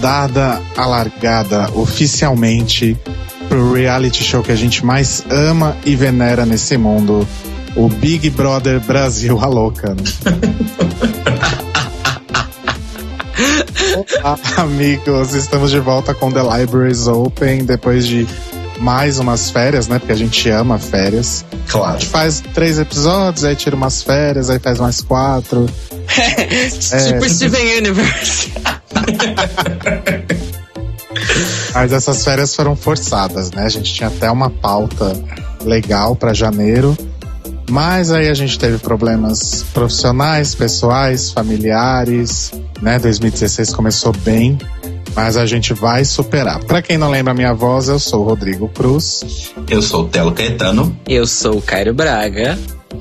dada a largada oficialmente pro reality show que a gente mais ama e venera nesse mundo, o Big Brother Brasil a louca. Né? Olá, amigos, estamos de volta com The Libraries Open depois de mais umas férias, né? Porque a gente ama férias. Claro. A gente faz três episódios, aí tira umas férias, aí faz mais quatro. é, tipo Steven Universe. Mas essas férias foram forçadas, né? A gente tinha até uma pauta legal para janeiro. Mas aí a gente teve problemas profissionais, pessoais, familiares, né? 2016 começou bem, mas a gente vai superar. Para quem não lembra a minha voz, eu sou o Rodrigo Cruz. Eu sou o Telo Caetano. Eu sou o Cairo Braga.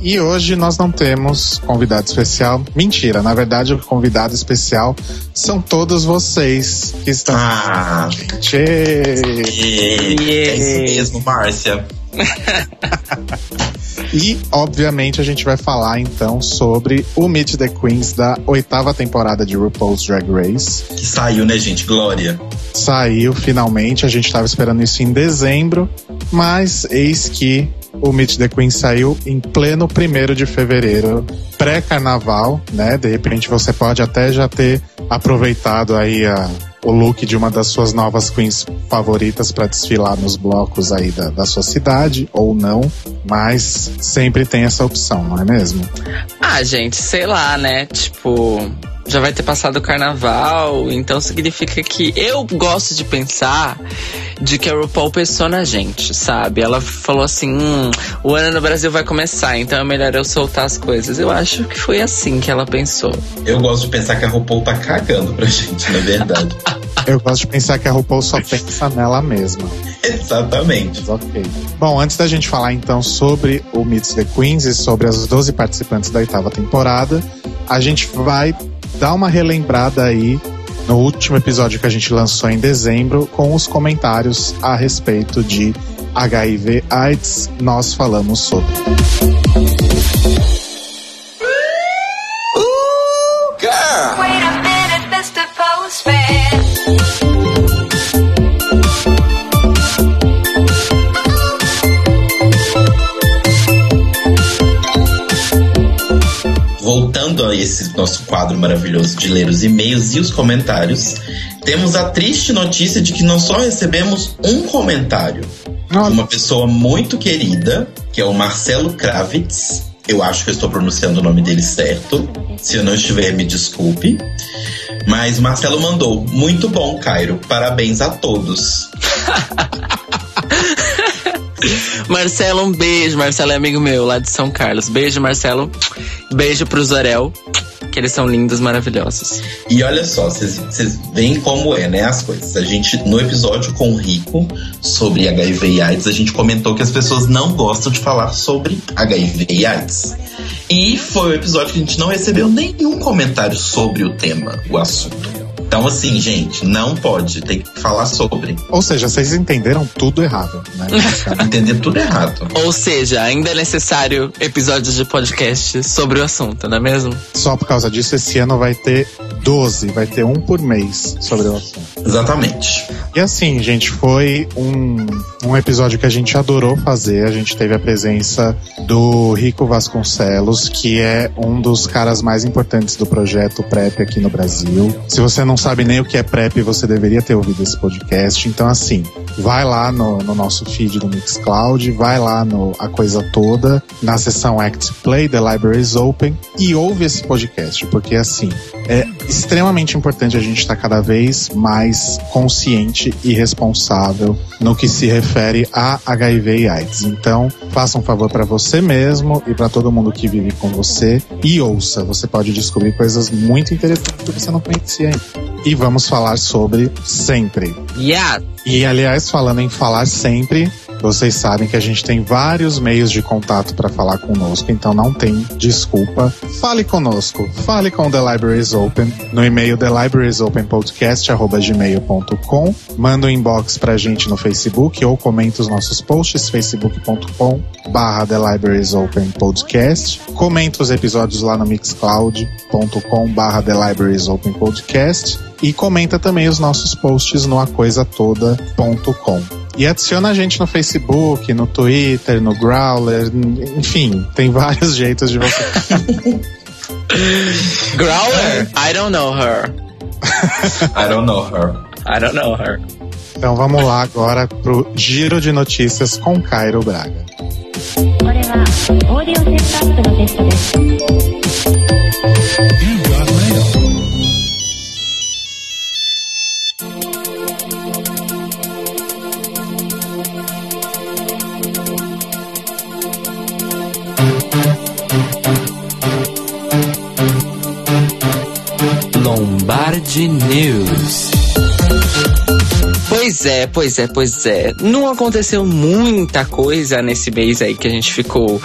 E hoje nós não temos convidado especial. Mentira, na verdade o convidado especial são todos vocês que estão. Ah, gente. Yeah. É isso mesmo, Márcia. E, obviamente, a gente vai falar então sobre o Meet the Queens da oitava temporada de RuPaul's Drag Race. Que saiu, né, gente? Glória. Saiu finalmente, a gente estava esperando isso em dezembro, mas eis que o Meet the Queen saiu em pleno primeiro de fevereiro, pré-carnaval, né? De repente você pode até já ter aproveitado aí a, o look de uma das suas novas queens favoritas para desfilar nos blocos aí da, da sua cidade, ou não, mas sempre tem essa opção, não é mesmo? Ah, gente, sei lá, né? Tipo, já vai ter passado o carnaval, então significa que eu gosto de pensar de que a RuPaul pensou na gente, sabe? Ela falou assim: hum, o ano no Brasil vai começar, então é melhor eu soltar as coisas. Eu acho que foi assim que ela pensou. Eu gosto de pensar que a RuPaul tá cagando pra gente, na verdade. eu gosto de pensar que a RuPaul só pensa nela mesma. Exatamente. Ok. Bom, antes da gente falar então sobre o Meets the Queens e sobre as 12 participantes da oitava temporada, a gente vai dar uma relembrada aí no último episódio que a gente lançou em dezembro com os comentários a respeito de HIV AIDS. Nós falamos sobre. Quadro maravilhoso de ler os e-mails e os comentários, temos a triste notícia de que não só recebemos um comentário de uma pessoa muito querida, que é o Marcelo Kravitz. Eu acho que eu estou pronunciando o nome dele certo. Se eu não estiver, me desculpe. Mas Marcelo mandou: Muito bom, Cairo. Parabéns a todos. Marcelo, um beijo. Marcelo é amigo meu lá de São Carlos. Beijo, Marcelo. Beijo pro Zorel. Que eles são lindos, maravilhosos. E olha só, vocês veem como é, né? As coisas. A gente, no episódio com o Rico sobre HIV e AIDS, a gente comentou que as pessoas não gostam de falar sobre HIV e AIDS. E foi o episódio que a gente não recebeu nenhum comentário sobre o tema, o assunto. Então, assim, gente, não pode, tem que falar sobre. Ou seja, vocês entenderam tudo errado, né? Entender tudo errado. Ou seja, ainda é necessário episódios de podcast sobre o assunto, não é mesmo? Só por causa disso, esse ano vai ter 12, vai ter um por mês sobre o assunto. Exatamente. E assim, gente, foi um, um episódio que a gente adorou fazer. A gente teve a presença do Rico Vasconcelos, que é um dos caras mais importantes do projeto PrEP aqui no Brasil. Se você não sabe nem o que é PrEP, você deveria ter ouvido esse podcast. Então, assim, vai lá no, no nosso feed do Mixcloud, vai lá no A Coisa Toda, na seção Act Play, The Libraries Open, e ouve esse podcast, porque assim, é extremamente importante a gente estar cada vez mais consciente e responsável no que se refere a HIV e AIDS. Então, faça um favor para você mesmo e para todo mundo que vive com você e ouça. Você pode descobrir coisas muito interessantes que você não conhecia ainda. E vamos falar sobre sempre. Yeah. E aliás, falando em falar sempre, vocês sabem que a gente tem vários meios de contato para falar conosco, então não tem desculpa. Fale conosco, fale com The Libraries Open no e-mail thelibrariesopenpodcast@gmail.com. Manda um inbox pra gente no Facebook ou comenta os nossos posts facebook.com barra The Libraries Open Podcast. Comenta os episódios lá no mixcloud.com barra The Libraries Open Podcast e comenta também os nossos posts no acoisatoda.com. E adiciona a gente no Facebook, no Twitter, no Growler, enfim, tem vários jeitos de você. Growler? I don't know her. I don't know her. I don't know her. Então vamos lá agora pro giro de notícias com Cairo Braga. You. Lombardi News. Pois é, pois é, pois é. Não aconteceu muita coisa nesse mês aí que a gente ficou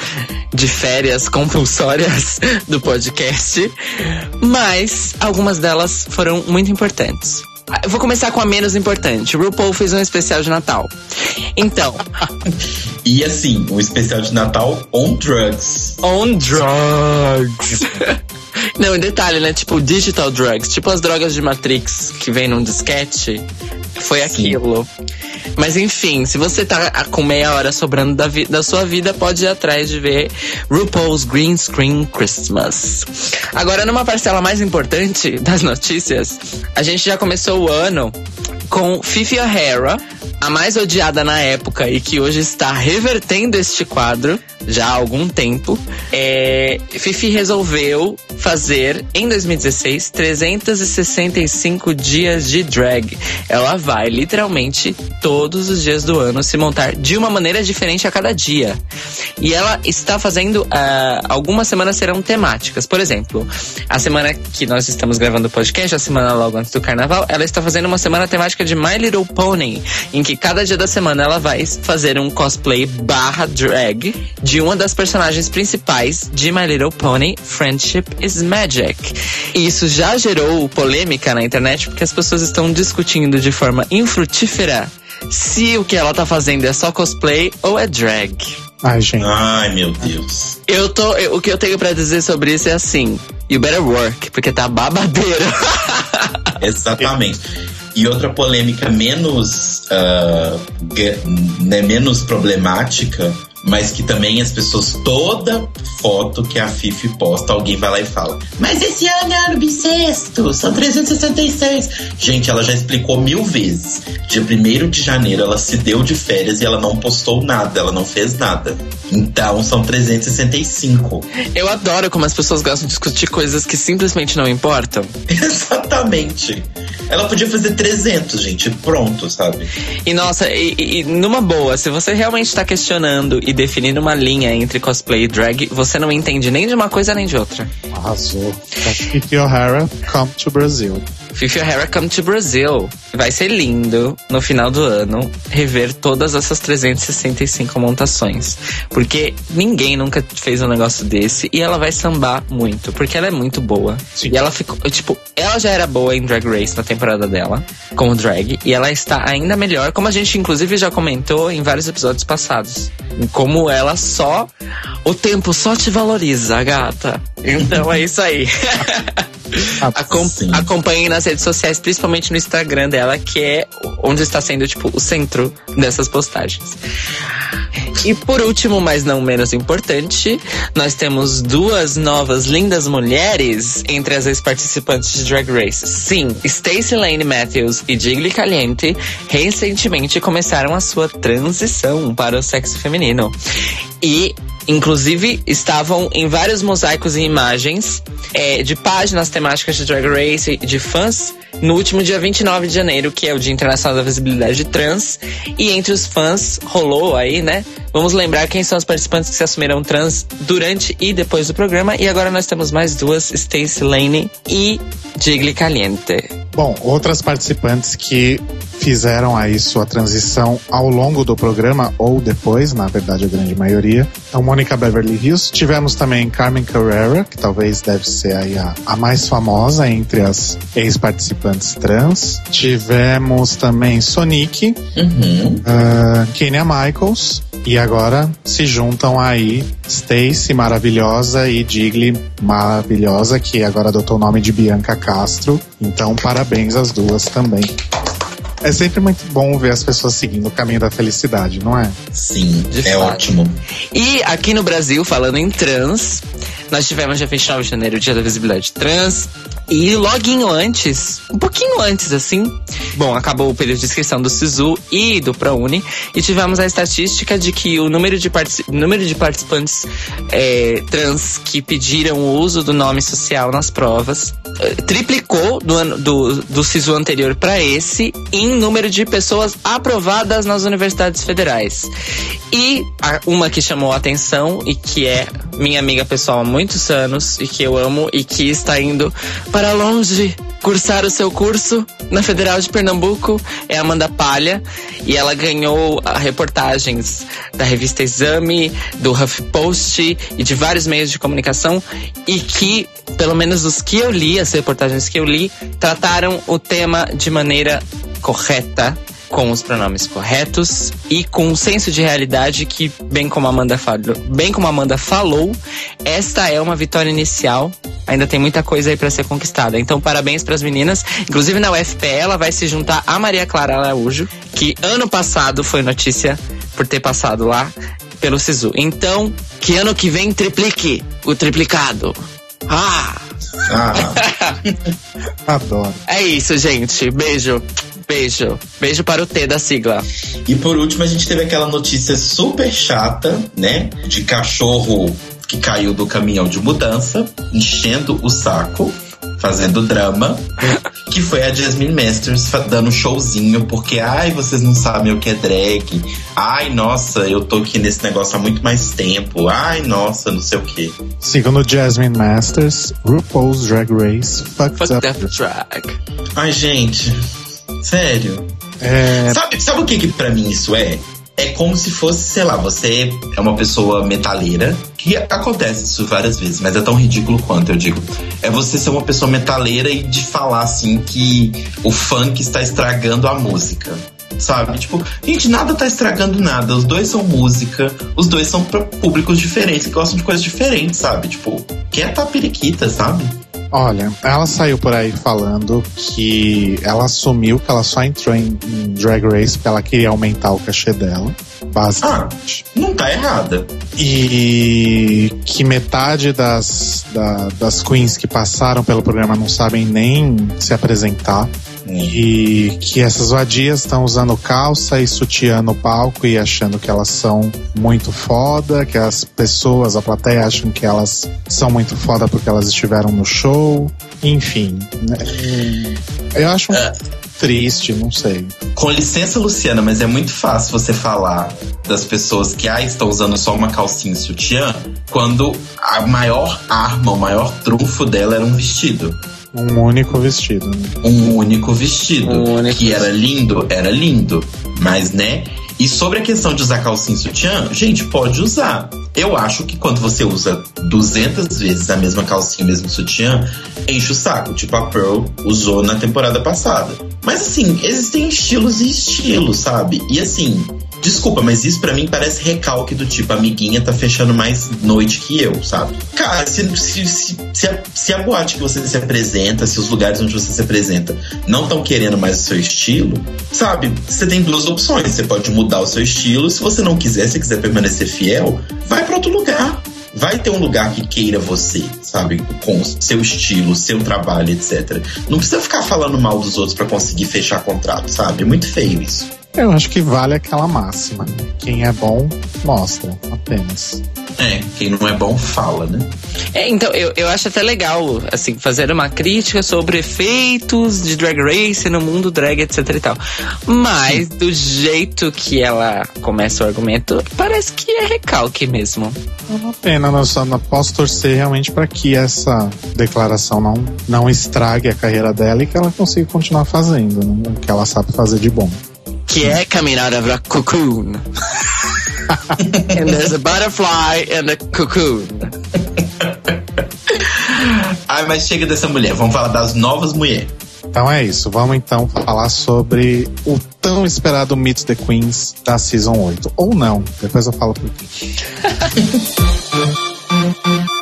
de férias compulsórias do podcast, mas algumas delas foram muito importantes. Eu vou começar com a menos importante. O RuPaul fez um especial de Natal. Então. e assim, um especial de Natal on drugs. On drugs. Não, em detalhe, né? Tipo, digital drugs. Tipo as drogas de Matrix que vem num disquete. Foi aquilo. Mas enfim, se você tá com meia hora sobrando da, da sua vida, pode ir atrás de ver RuPaul's Green Screen Christmas. Agora, numa parcela mais importante das notícias, a gente já começou o ano com Fifi O'Hara, a mais odiada na época e que hoje está revertendo este quadro já há algum tempo. É, Fifi resolveu fazer em 2016 365 dias de drag. Ela vai literalmente todos os dias do ano se montar de uma maneira diferente a cada dia. E ela está fazendo. Uh, algumas semanas serão temáticas. Por exemplo, a semana que nós estamos gravando o podcast, a semana logo antes do carnaval, ela está fazendo uma semana temática de My Little Pony, em que cada dia da semana ela vai fazer um cosplay barra drag de uma das personagens principais de My Little Pony, Friendship is Magic. E isso já gerou polêmica na internet porque as pessoas estão discutindo de forma infrutífera se o que ela tá fazendo é só cosplay ou é drag. Ai, gente. Ai, meu Deus. Eu tô. Eu, o que eu tenho para dizer sobre isso é assim: you better work, porque tá babadeiro. Exatamente. E outra polêmica menos, uh, né, menos problemática mas que também as pessoas, toda foto que a Fifi posta, alguém vai lá e fala: Mas esse ano é ano bissexto, são 366. Gente, ela já explicou mil vezes. Dia 1 de janeiro ela se deu de férias e ela não postou nada, ela não fez nada. Então são 365. Eu adoro como as pessoas gostam de discutir coisas que simplesmente não importam. Exatamente. Ela podia fazer 300, gente, pronto, sabe? E nossa, e, e numa boa, se você realmente está questionando e definindo uma linha entre cosplay e drag, você não entende nem de uma coisa nem de outra. Arrasou. Fifi O'Hara, come to Brazil. Fifi O'Hara, come to Brazil. Vai ser lindo no final do ano rever todas essas 365 montações. Porque ninguém nunca fez um negócio desse e ela vai sambar muito, porque ela é muito boa. Sim. E ela ficou, tipo, ela já era boa em Drag Race na temporada dela, como drag, e ela está ainda melhor, como a gente inclusive já comentou em vários episódios passados. Como ela só. O tempo só te valoriza, gata. Então é isso aí. Acom acompanhem nas redes sociais, principalmente no Instagram dela, que é onde está sendo, tipo, o centro dessas postagens. E por último, mas não menos importante, nós temos duas novas lindas mulheres entre as ex-participantes de Drag Race. Sim, Stacey Lane Matthews e Jiggly Caliente recentemente começaram a sua transição para o sexo feminino. E Inclusive, estavam em vários mosaicos e imagens é, de páginas temáticas de Drag Race de fãs no último dia 29 de janeiro, que é o Dia Internacional da Visibilidade Trans. E entre os fãs rolou aí, né? Vamos lembrar quem são os participantes que se assumiram trans durante e depois do programa. E agora nós temos mais duas, Stacey Lane e Jiggly Caliente. Bom, outras participantes que fizeram aí sua transição ao longo do programa ou depois, na verdade a grande maioria. Então, Mônica Beverly Hills. Tivemos também Carmen Carrera, que talvez deve ser aí a, a mais famosa entre as ex-participantes trans. Tivemos também Sonic, Uhum. uh, Kenya Michaels. E agora se juntam aí Stacy maravilhosa e Digli maravilhosa, que agora adotou o nome de Bianca Castro. Então, parabéns às duas também. É sempre muito bom ver as pessoas seguindo o caminho da felicidade, não é? Sim, De é fato. ótimo. E aqui no Brasil, falando em trans, nós tivemos dia 29 de janeiro o Dia da Visibilidade Trans. E loguinho antes, um pouquinho antes assim, bom, acabou o período de inscrição do SISU e do ProUni. E tivemos a estatística de que o número de, partici- número de participantes é, trans que pediram o uso do nome social nas provas eh, triplicou do, ano, do, do SISU anterior para esse em número de pessoas aprovadas nas universidades federais. E uma que chamou a atenção e que é minha amiga pessoal há muitos anos e que eu amo e que está indo para longe cursar o seu curso na Federal de Pernambuco é Amanda Palha e ela ganhou reportagens da revista Exame, do HuffPost e de vários meios de comunicação e que, pelo menos os que eu li, as reportagens que eu li, trataram o tema de maneira correta com os pronomes corretos e com um senso de realidade que, bem como a Amanda falou, bem como a Amanda falou, esta é uma vitória inicial. Ainda tem muita coisa aí para ser conquistada. Então, parabéns para as meninas. Inclusive na UFPE, ela vai se juntar a Maria Clara Araújo, que ano passado foi notícia por ter passado lá pelo Sisu. Então, que ano que vem triplique o triplicado. Ah! Ah, Adoro. É isso, gente. Beijo. Beijo. Beijo para o T da sigla. e por último, a gente teve aquela notícia super chata, né? De cachorro que caiu do caminhão de mudança, enchendo o saco, fazendo drama. Que foi a Jasmine Masters dando um showzinho, porque, ai, vocês não sabem o que é drag. Ai, nossa, eu tô aqui nesse negócio há muito mais tempo. Ai, nossa, não sei o quê. Segundo Jasmine Masters, RuPaul's Drag Race fucked Fuck up. that drag. Ai, gente, sério. É, Sabe, sabe o que que pra mim isso é? É como se fosse, sei lá, você é uma pessoa metaleira, que acontece isso várias vezes, mas é tão ridículo quanto, eu digo. É você ser uma pessoa metaleira e de falar assim que o funk está estragando a música. Sabe? Tipo, gente, nada tá estragando nada. Os dois são música, os dois são pra públicos diferentes, que gostam de coisas diferentes, sabe? Tipo, quer tá periquita, sabe? Olha, ela saiu por aí falando que ela assumiu que ela só entrou em, em Drag Race porque ela queria aumentar o cachê dela, basicamente. Não tá errada. E que metade das, da- das queens que passaram pelo programa não sabem nem se apresentar. E que essas vadias estão usando calça e sutiã no palco e achando que elas são muito foda, que as pessoas, a plateia acham que elas são muito foda porque elas estiveram no show. Enfim. né? Eu acho É. triste, não sei. Com licença, Luciana, mas é muito fácil você falar das pessoas que ah, estão usando só uma calcinha e sutiã, quando a maior arma, o maior trunfo dela era um vestido. Um único vestido. né? Um único vestido. Um único que era lindo, era lindo. Mas, né? E sobre a questão de usar calcinha e sutiã, gente, pode usar. Eu acho que quando você usa 200 vezes a mesma calcinha, o mesmo sutiã, enche o saco. Tipo a Pearl usou na temporada passada. Mas assim, existem estilos e estilos, sabe? E assim, desculpa, mas isso pra mim parece recalque do tipo, amiguinha tá fechando mais noite que eu, sabe? Cara, se, se, se, se, a, se a boate que você se apresenta, se os lugares onde você se apresenta não estão querendo mais o seu estilo, sabe? Você tem duas opções. Você pode mudar o seu estilo. Se você não quiser, se quiser permanecer fiel, vai pra outro lugar. Vai ter um lugar que queira você, sabe? Com seu estilo, seu trabalho, etc. Não precisa ficar falando mal dos outros pra conseguir fechar contrato, sabe? É muito feio isso. Eu acho que vale aquela máxima. né? Quem é bom, mostra, apenas. É, quem não é bom fala, né? É, então, eu, eu acho até legal, assim, fazer uma crítica sobre efeitos de Drag Race no mundo drag, etc e tal. Mas, do jeito que ela começa o argumento, parece que é recalque mesmo. É uma pena, eu só não posso torcer realmente para que essa declaração não, não estrague a carreira dela e que ela consiga continuar fazendo né, o que ela sabe fazer de bom. Que é caminhar pra cocoon. and there's a butterfly and a cocoon. Ai, mas chega dessa mulher. Vamos falar das novas mulheres. Então é isso. Vamos então falar sobre o tão esperado Meet the Queens da Season 8. Ou não. Depois eu falo por quê.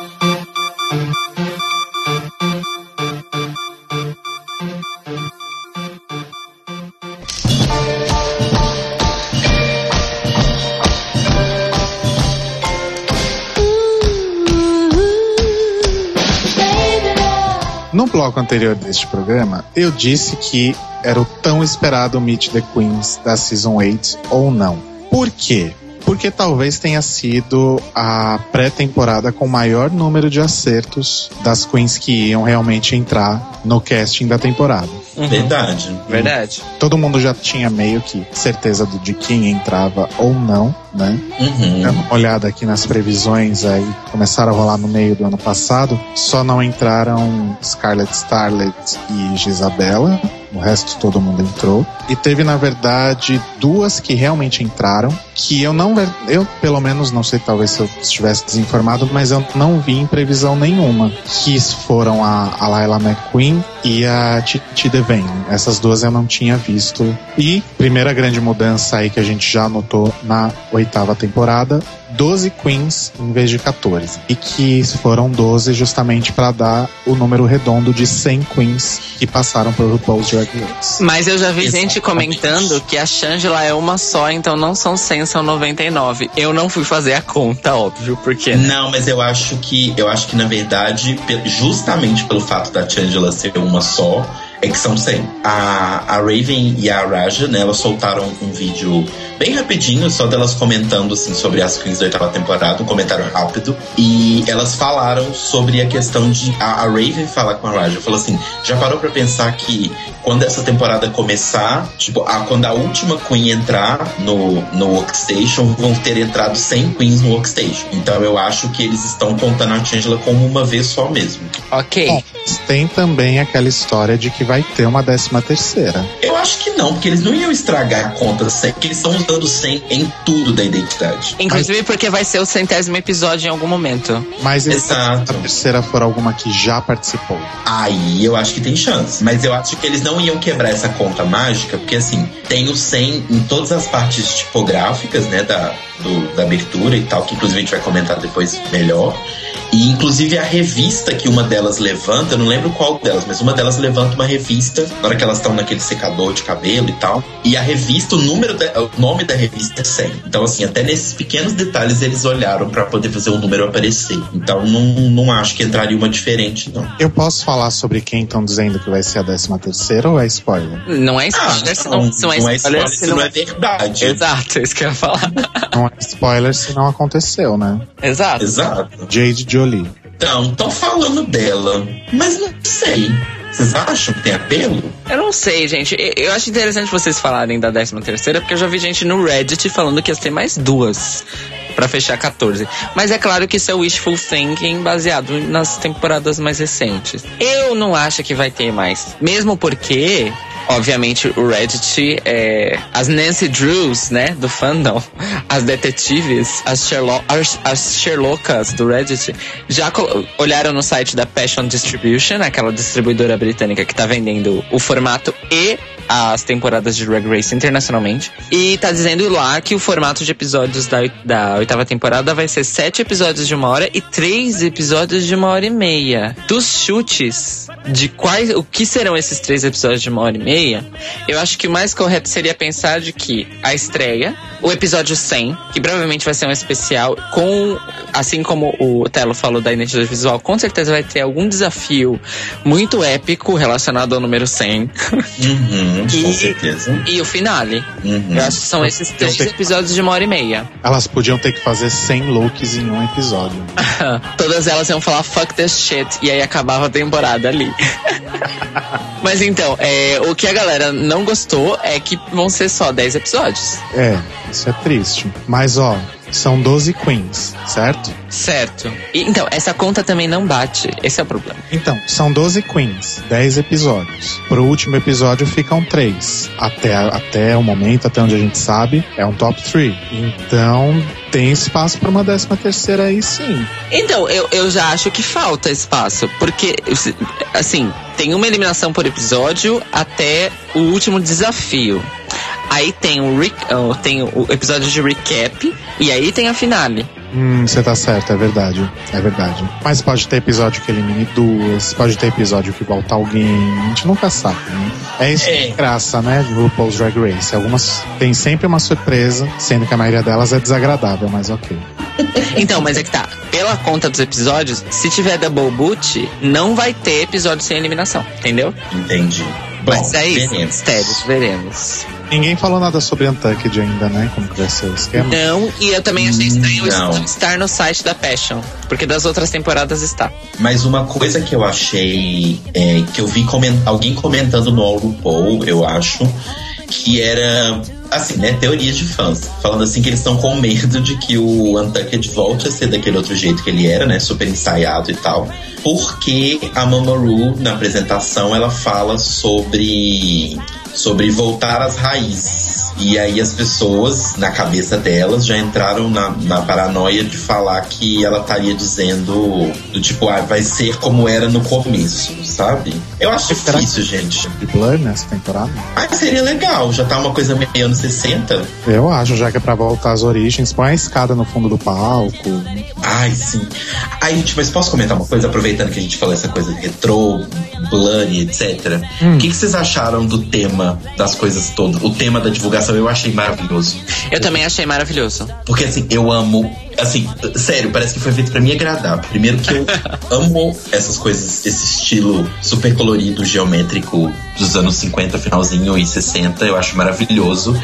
bloco anterior deste programa, eu disse que era o tão esperado Meet the Queens da Season 8 ou não. Por quê? Porque talvez tenha sido a pré-temporada com maior número de acertos das queens que iam realmente entrar no casting da temporada. Uhum. Verdade. Verdade. Todo mundo já tinha meio que certeza de quem entrava ou não, né? Uhum. Dando uma olhada aqui nas previsões aí, começaram a rolar no meio do ano passado, só não entraram Scarlett Starlet e Gisabella, o resto todo mundo entrou. E teve, na verdade, duas que realmente entraram, que eu não, eu pelo menos não sei, talvez se eu estivesse desinformado, mas eu não vi em previsão nenhuma, que foram a, a Laila McQueen e a Titi Devane. Essas duas eu não tinha visto. E primeira grande mudança aí que a gente já notou na oitava temporada, 12 queens em vez de 14. E que foram 12 justamente para dar o número redondo de 100 queens que passaram por RuPaul's Drag Race. Mas eu já vi Exatamente. gente comentando que a Shangela é uma só, então não são 100, são 99. Eu não fui fazer a conta, óbvio, porque né? Não, mas eu acho que eu acho que na verdade, justamente pelo fato da Shangela ser uma só, é que são 100. A, a Raven e a Raja, né, elas soltaram um vídeo bem rapidinho, só delas comentando assim sobre as queens da oitava temporada, um comentário rápido. E elas falaram sobre a questão de. A, a Raven fala com a Raja, falou assim: já parou pra pensar que quando essa temporada começar, tipo, a, quando a última Queen entrar no, no Workstation, vão ter entrado 100 Queens no Workstation. Então eu acho que eles estão contando a Angela como uma vez só mesmo. Ok. Bom, tem também aquela história de que vai ter uma décima terceira. Eu acho que não, porque eles não iam estragar a conta 100, porque eles estão usando 100 em tudo da identidade. Inclusive Mas... porque vai ser o centésimo episódio em algum momento. Mas e se a terceira for alguma que já participou? Aí eu acho que tem chance. Mas eu acho que eles não iam quebrar essa conta mágica, porque assim, tem o 100 em todas as partes tipográficas, né, da, do, da abertura e tal, que inclusive a gente vai comentar depois melhor. E inclusive a revista que uma delas levanta, eu não lembro qual delas, mas uma delas levanta uma revista na hora que elas estão naquele secador de cabelo e tal. E a revista, o número, de, o nome da revista é 100. Então assim, até nesses pequenos detalhes eles olharam para poder fazer o número aparecer. Então não, não acho que entraria uma diferente não. Eu posso falar sobre quem estão dizendo que vai ser a 13 terceira ou é spoiler? Não é spoiler, ah, se não, não, não, é, não é spoiler, se não é verdade. Exato, é isso que eu ia falar. Não é spoiler se não aconteceu, né? Exato. Exato. Jade Jolie. Então, estão falando dela, mas não sei. Vocês acham que tem apelo? Eu não sei, gente. Eu acho interessante vocês falarem da 13 terceira, porque eu já vi gente no Reddit falando que ia ter mais duas para fechar 14. Mas é claro que isso é wishful thinking baseado nas temporadas mais recentes. Eu não acho que vai ter mais. Mesmo porque obviamente, o Reddit é. As Nancy Drews, né? Do fandom, as detetives, as, Sherlock, as, as Sherlockas do Reddit, já olharam no site da Passion Distribution, aquela distribuidora britânica que tá vendendo o formato e as temporadas de Drag Race internacionalmente. E tá dizendo lá que o formato de episódios da, da oitava temporada vai ser sete episódios de uma hora e três episódios de uma hora e meia. Dos chutes de quais, o que serão esses três episódios de uma hora e meia, eu acho que o mais correto seria pensar de que a estreia, o episódio 100, que provavelmente vai ser um especial, com, assim como o Telo falou da identidade visual, com certeza vai ter algum desafio muito épico relacionado ao número 100. Uhum, e, com certeza. E o finale. Uhum. Eu acho que são esses três episódios de uma hora e meia. Elas podiam ter que fazer 100 looks em um episódio. Todas elas iam falar fuck this shit e aí acabava a temporada ali. Mas então, é, o que a galera não gostou é que vão ser só 10 episódios. É, isso é triste. Mas ó, são 12 queens, certo? Certo. E, então, essa conta também não bate. Esse é o problema. Então, são 12 queens, 10 episódios. Pro último episódio ficam 3. Até, até o momento, até onde a gente sabe, é um top 3. Então, tem espaço para uma décima terceira aí sim. Então, eu, eu já acho que falta espaço. Porque, assim, tem uma eliminação por episódio até o último desafio. Aí tem o, re, tem o episódio de recap e aí tem a finale. Hum, você tá certo, é verdade. É verdade. Mas pode ter episódio que elimine duas, pode ter episódio que volta alguém. A gente nunca sabe, né? É isso é. que graça, né? Do RuPaul's Drag Race. Algumas tem sempre uma surpresa, sendo que a maioria delas é desagradável, mas ok. Então, mas é que tá. Pela conta dos episódios, se tiver double boot, não vai ter episódio sem eliminação, entendeu? Entendi. Bom, mas é isso, veremos. mistérios, veremos. Ninguém falou nada sobre Untucked ainda, né? Como que vai ser o esquema? Não, e eu também achei estranho não. estar no site da Passion, porque das outras temporadas está. Mas uma coisa que eu achei, é, que eu vi coment alguém comentando no RuPaul, eu acho, que era assim, né, teorias de fãs, falando assim que eles estão com medo de que o Untucked volte a ser daquele outro jeito que ele era, né, super ensaiado e tal, porque a Mamoru na apresentação ela fala sobre sobre voltar às raízes. E aí as pessoas, na cabeça delas, já entraram na, na paranoia de falar que ela estaria dizendo do tipo, ah, vai ser como era no começo, sabe? Eu acho Será difícil, gente. De Blur nessa temporada? Ah, seria legal, já tá uma coisa meio anos 60. Eu acho, já que é pra voltar às origens, põe a escada no fundo do palco. Ai, sim. Ai, gente, mas posso comentar uma coisa, aproveitando que a gente falou essa coisa de retrô, blurry, etc. Hum. O que, que vocês acharam do tema das coisas todas? O tema da divulgação eu achei maravilhoso. Eu também achei maravilhoso. Porque assim, eu amo. Assim, sério, parece que foi feito para me agradar. Primeiro que eu amo essas coisas, esse estilo super colorido, geométrico dos anos 50, finalzinho e 60, eu acho maravilhoso.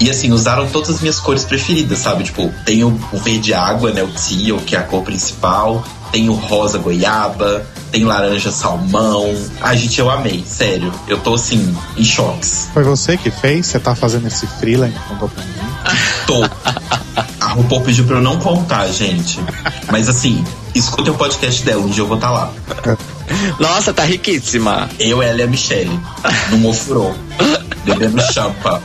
E assim, usaram todas as minhas cores preferidas, sabe? Tipo, tem o, o verde água, né? O teal, que é a cor principal. Tem o rosa goiaba tem laranja salmão. Ai, gente, eu amei, sério. Eu tô assim, em choques. Foi você que fez? Você tá fazendo esse freela que contou pra mim? Tô. A RuPaul pediu pra eu não contar, gente. Mas assim, escuta o podcast dela, um dia eu vou estar tá lá. Nossa, tá riquíssima. Eu, ela e a Michelle. Num ofurô. bebendo champa.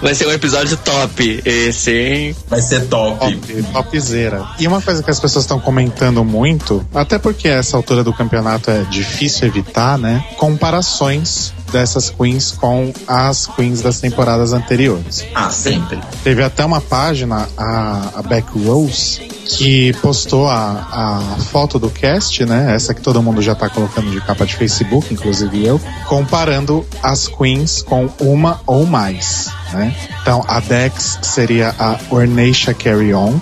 Vai ser um episódio top, esse, hein? Vai ser top. top topzera. E uma coisa que as pessoas estão comentando muito, até porque essa altura do campeonato é difícil evitar, né? Comparações dessas queens com as queens das temporadas anteriores. Ah, sempre. Teve até uma página, a, a Back Rose, que postou a, a foto do cast, né? Essa que todo mundo já tá colocando de capa de Facebook, inclusive eu, comparando as queens com uma ou mais. Né? Então a Dex seria a Ornacia Carry On.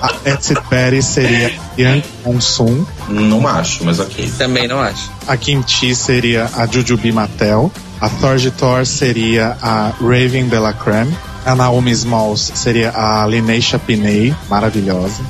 a Etsy Betty seria Yang Monsoon. Não acho, mas ok. Também não acho. A Kimchi seria a Jujubi Mattel. A Thorgy Thor seria a Raven de la Creme. A Naomi Smalls seria a Lineisha Piney, maravilhosa.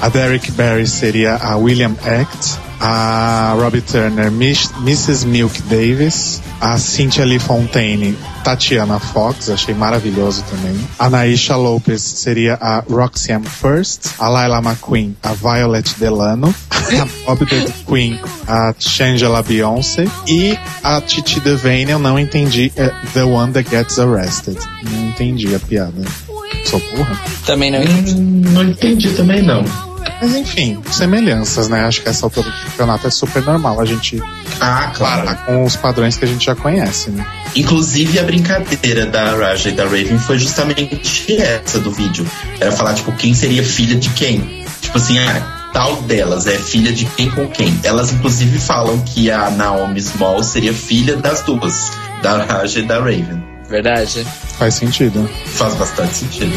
a Derek Barry seria a William Act. A Robbie Turner, Miss, Mrs. Milk Davis. A Cynthia Lee Fontaine, Tatiana Fox, achei maravilhoso também. A Naisha Lopez seria a Roxanne First. A Laila McQueen, a Violet Delano. a Bob the Queen, a Shangela Beyoncé. E a Titi Devane, eu não entendi. É The One That Gets Arrested. Não entendi a piada. Sou burra? Também não entendi. Hum, não entendi também não. Mas enfim, semelhanças, né? Acho que essa altura do campeonato é super normal a gente ah, claro. com os padrões que a gente já conhece, né? Inclusive a brincadeira da Raja e da Raven foi justamente essa do vídeo. Era falar, tipo, quem seria filha de quem? Tipo assim, ah, tal delas é filha de quem com quem. Elas inclusive falam que a Naomi Small seria filha das duas, da Raja e da Raven. Verdade. Faz sentido. Faz bastante sentido.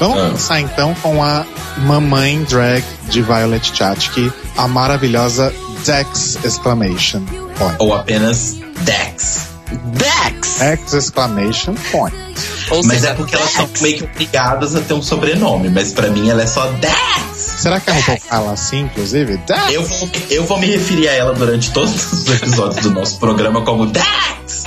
Vamos ah. começar então com a mamãe drag de Violet Chachki, a maravilhosa Dex exclamation point. Ou apenas Dex. Dex! Dex exclamation point. Ou mas seja, é porque Dex. elas são meio que obrigadas a ter um sobrenome, mas para mim ela é só Dex. Será que a RuPaul fala assim, inclusive? Dex? Eu vou, eu vou me referir a ela durante todos os episódios do nosso programa como Dex!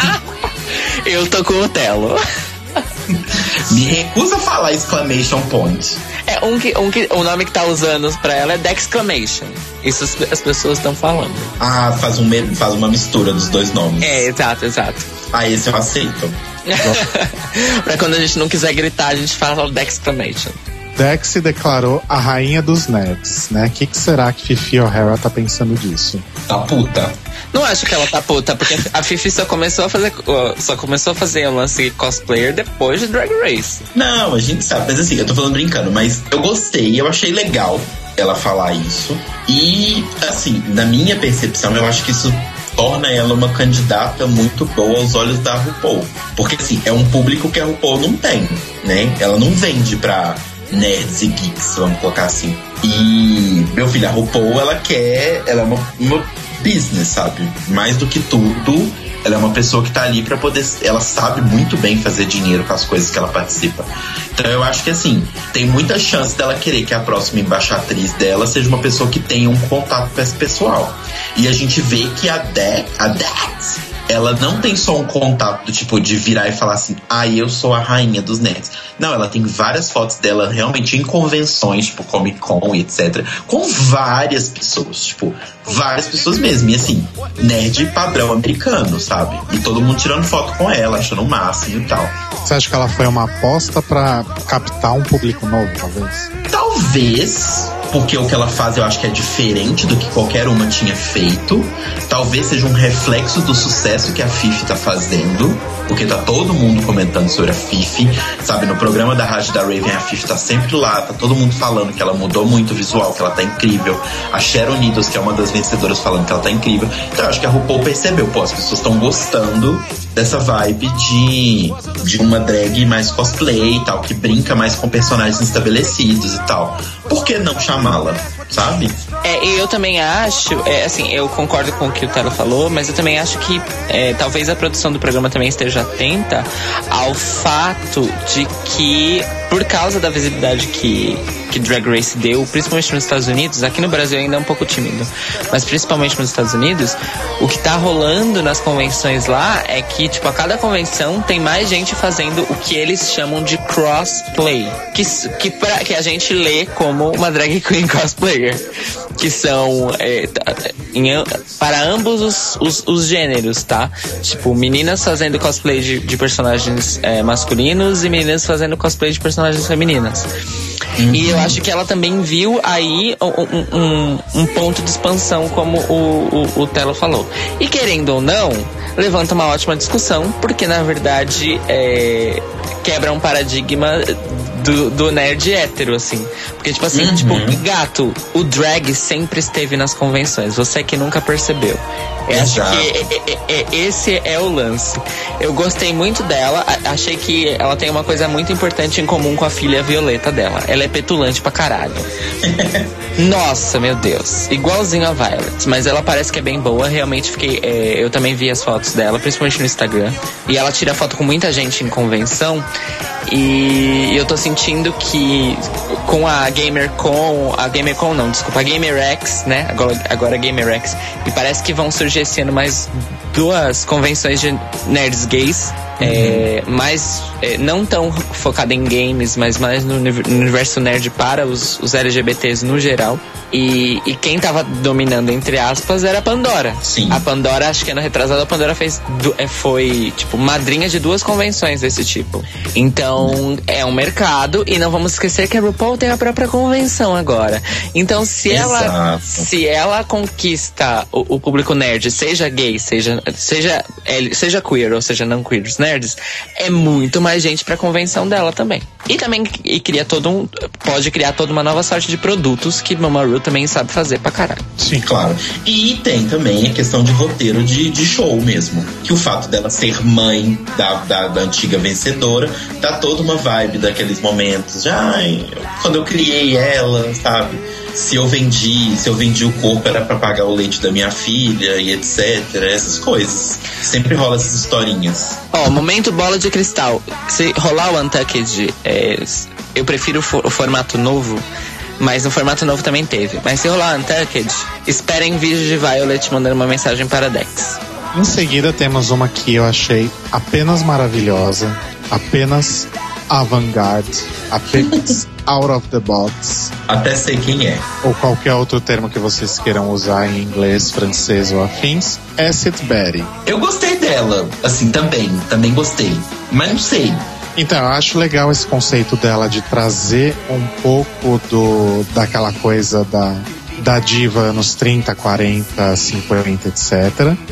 eu tô com o Telo. Me recusa a falar exclamation point. É, um que, um que, o nome que tá usando pra ela é Dexclamation. Isso as, as pessoas estão falando. Ah, faz, um, faz uma mistura dos dois nomes. É, exato, exato. Ah, esse eu aceito. pra quando a gente não quiser gritar, a gente fala Dexclamation. Dex se declarou a rainha dos nerds, né? O que, que, será que Fifi O'Hara tá pensando disso? Tá puta. Não acho que ela tá puta, porque a Fifi só começou a fazer só começou a fazer o lance cosplayer depois de Drag Race. Não, a gente sabe, mas assim, eu tô falando brincando, mas eu gostei, eu achei legal ela falar isso. E assim, na minha percepção, eu acho que isso torna ela uma candidata muito boa aos olhos da RuPaul. Porque assim, é um público que a RuPaul não tem, né? Ela não vende pra nerds e geeks, vamos colocar assim. E, meu filho, a RuPaul, ela quer, ela é uma, uma business, sabe? Mais do que tudo, ela é uma pessoa que tá ali para poder. Ela sabe muito bem fazer dinheiro com as coisas que ela participa. Então eu acho que assim, tem muita chance dela querer que a próxima embaixatriz dela seja uma pessoa que tenha um contato com esse pessoal. E a gente vê que a Dex, a Dex ela não tem só um contato do tipo de virar e falar assim, ah, eu sou a rainha dos nerds. Não, ela tem várias fotos dela realmente em convenções, tipo Comic Con e etc, com várias pessoas, tipo, várias pessoas mesmo. E assim, nerd padrão americano, sabe? E todo mundo tirando foto com ela, achando o máximo e tal. Você acha que ela foi uma aposta para captar um público novo, talvez? Talvez porque o que ela faz eu acho que é diferente do que qualquer uma tinha feito. Talvez seja um reflexo do sucesso que a Fifi tá fazendo, porque tá todo mundo comentando sobre a Fifi, sabe? No programa da Rádio da Raven, a Fifi tá sempre lá, tá todo mundo falando que ela mudou muito o visual, que ela tá incrível. A Sharon Needles, que é uma das vencedoras, falando que ela tá incrível. Então eu acho que a RuPaul percebeu, pô, as pessoas estão gostando dessa vibe de, de uma drag mais cosplay e tal, que brinca mais com personagens estabelecidos e tal. Por que não chamá-la, sabe? É, eu também acho, é, assim, eu concordo com o que o Telo falou, mas eu também acho que é, talvez a produção do programa também esteja atenta ao fato de que, por causa da visibilidade que, que Drag Race deu, principalmente nos Estados Unidos, aqui no Brasil ainda é um pouco tímido, mas principalmente nos Estados Unidos, o que tá rolando nas convenções lá é que, tipo, a cada convenção tem mais gente fazendo o que eles chamam de crossplay, que, que, pra, que a gente lê como uma drag queen cosplayer que são é, em, para ambos os, os, os, gêneros, tá? Tipo, meninas fazendo cosplay de, de personagens é, masculinos e meninas fazendo cosplay de personagens femininas. Uhum. E eu acho que ela também viu aí um, um, um ponto de expansão, como o, o, o Telo falou. E querendo ou não, levanta uma ótima discussão, porque na verdade é, quebra um paradigma do, do nerd hétero, assim. Porque, tipo assim, uhum. tipo, gato, o drag sempre esteve nas convenções. Você que nunca percebeu. Eu acho que é, é, é, esse é o lance. Eu gostei muito dela. Achei que ela tem uma coisa muito importante em comum com a filha Violeta dela. Ela é petulante pra caralho. Nossa, meu Deus. Igualzinho a Violet. Mas ela parece que é bem boa. Realmente fiquei. É, eu também vi as fotos dela, principalmente no Instagram. E ela tira foto com muita gente em convenção. E eu tô sentindo que com a GamerCon, a GamerCon não, desculpa, a GamerX, né? Agora, agora GamerX, e parece que vão surgir esse ano mais duas convenções de nerds gays é, mais é, não tão focada em games, mas mais no universo nerd para os, os LGBTs no geral. E, e quem tava dominando, entre aspas, era a Pandora. Sim. A Pandora, acho que ano retrasado, a Pandora fez é, foi, tipo, madrinha de duas convenções desse tipo. Então, é um mercado e não vamos esquecer que a RuPaul tem a própria convenção agora. Então, se Exato. ela se ela conquista o, o, público nerd, seja gay, seja seja seja queer ou seja não queer, né? Nerds, é muito mais gente pra convenção dela também. E também e cria todo um. Pode criar toda uma nova sorte de produtos que Mamaru também sabe fazer pra caralho. Sim, claro. E tem também a questão de roteiro de, de show mesmo. Que o fato dela ser mãe da, da, da antiga vencedora dá toda uma vibe daqueles momentos de ai, quando eu criei ela, sabe? Se eu vendi, se eu vendi o corpo era para pagar o leite da minha filha e etc. Essas coisas. Sempre rola essas historinhas. Ó, oh, momento bola de cristal. Se rolar o Untucked, é, eu prefiro o, o formato novo. Mas no formato novo também teve. Mas se rolar Untucked, esperem vídeo de Violet mandando uma mensagem para Dex. Em seguida temos uma que eu achei apenas maravilhosa, apenas avant-garde, apenas out of the box. Até sei quem é. Ou qualquer outro termo que vocês queiram usar em inglês, francês ou afins. Acid Betty. Eu gostei dela, assim, também. Também gostei. Mas não sei. Então, eu acho legal esse conceito dela de trazer um pouco do daquela coisa da, da diva nos 30, 40, 50, etc,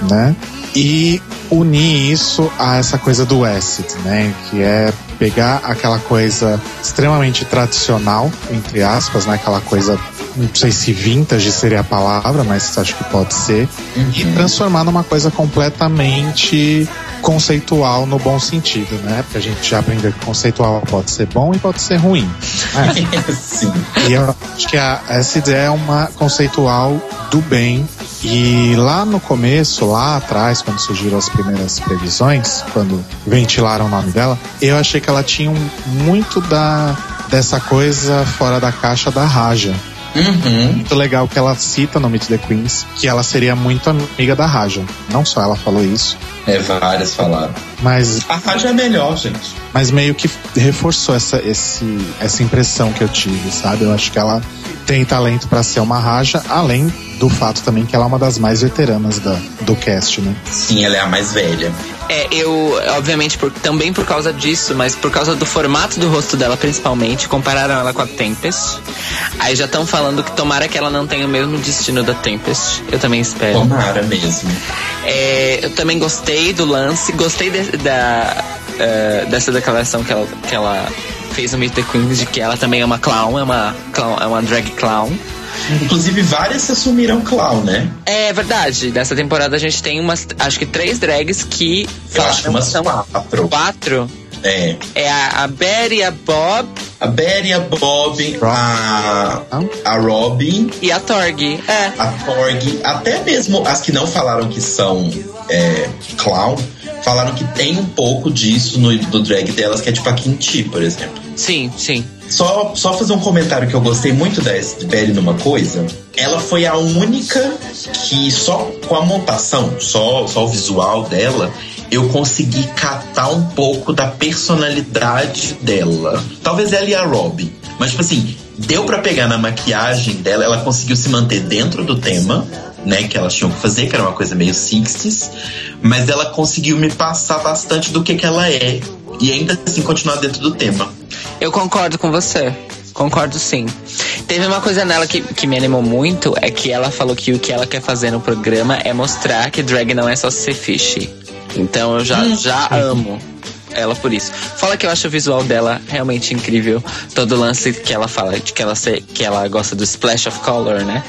né? E unir isso a essa coisa do acid, né? Que é pegar aquela coisa extremamente tradicional, entre aspas, né? Aquela coisa, não sei se vintage seria a palavra, mas acho que pode ser, uhum. e transformar numa coisa completamente conceitual no bom sentido, né? Porque a gente já aprendeu que conceitual pode ser bom e pode ser ruim. Né? Sim. E eu acho que a, essa ideia é uma conceitual do bem e lá no começo, lá atrás, quando surgiram as primeiras previsões, quando ventilaram o nome dela, eu achei que ela tinha um, muito da dessa coisa fora da caixa da Raja. Uhum. Muito legal que ela cita no Meet the Queens que ela seria muito amiga da Raja. Não só ela falou isso. É, várias falaram. Mas. A Raja é melhor, gente. Mas meio que reforçou essa, esse, essa impressão que eu tive, sabe? Eu acho que ela tem talento para ser uma Raja, além do fato também que ela é uma das mais veteranas da, do cast, né? Sim, ela é a mais velha. É, eu, obviamente, por, também por causa disso, mas por causa do formato do rosto dela, principalmente, compararam ela com a Tempest. Aí já estão falando que tomara que ela não tenha o mesmo destino da Tempest. Eu também espero. Tomara mesmo. É, eu também gostei do lance, gostei de, da, uh, dessa declaração que ela, que ela fez no Meet the Queens de que ela também é uma clown, é uma, clown, é uma drag clown. Inclusive, várias se assumiram clown, né? É verdade. Nessa temporada a gente tem umas, acho que três drags que. Eu acho que umas são quatro. Quatro? É. É a, a Betty, a Bob. A Betty, a Bob, a, a Robin. E a Torg. É. A Torg. Até mesmo as que não falaram que são é, clown, falaram que tem um pouco disso no do drag delas, que é tipo a Kinti, por exemplo. Sim, sim. Só, só fazer um comentário que eu gostei muito da Estibeli numa coisa. Ela foi a única que só com a montação, só, só o visual dela, eu consegui catar um pouco da personalidade dela. Talvez ela e a Robin. Mas, tipo assim, deu para pegar na maquiagem dela, ela conseguiu se manter dentro do tema, né, que elas tinham que fazer, que era uma coisa meio 60s, mas ela conseguiu me passar bastante do que, que ela é e ainda assim continuar dentro do tema. Eu concordo com você. Concordo sim. Teve uma coisa nela que, que me animou muito, é que ela falou que o que ela quer fazer no programa é mostrar que drag não é só ser fishy. Então eu já, hum. já amo ela por isso. Fala que eu acho o visual dela realmente incrível. Todo o lance que ela fala de que ela, se, que ela gosta do splash of color, né?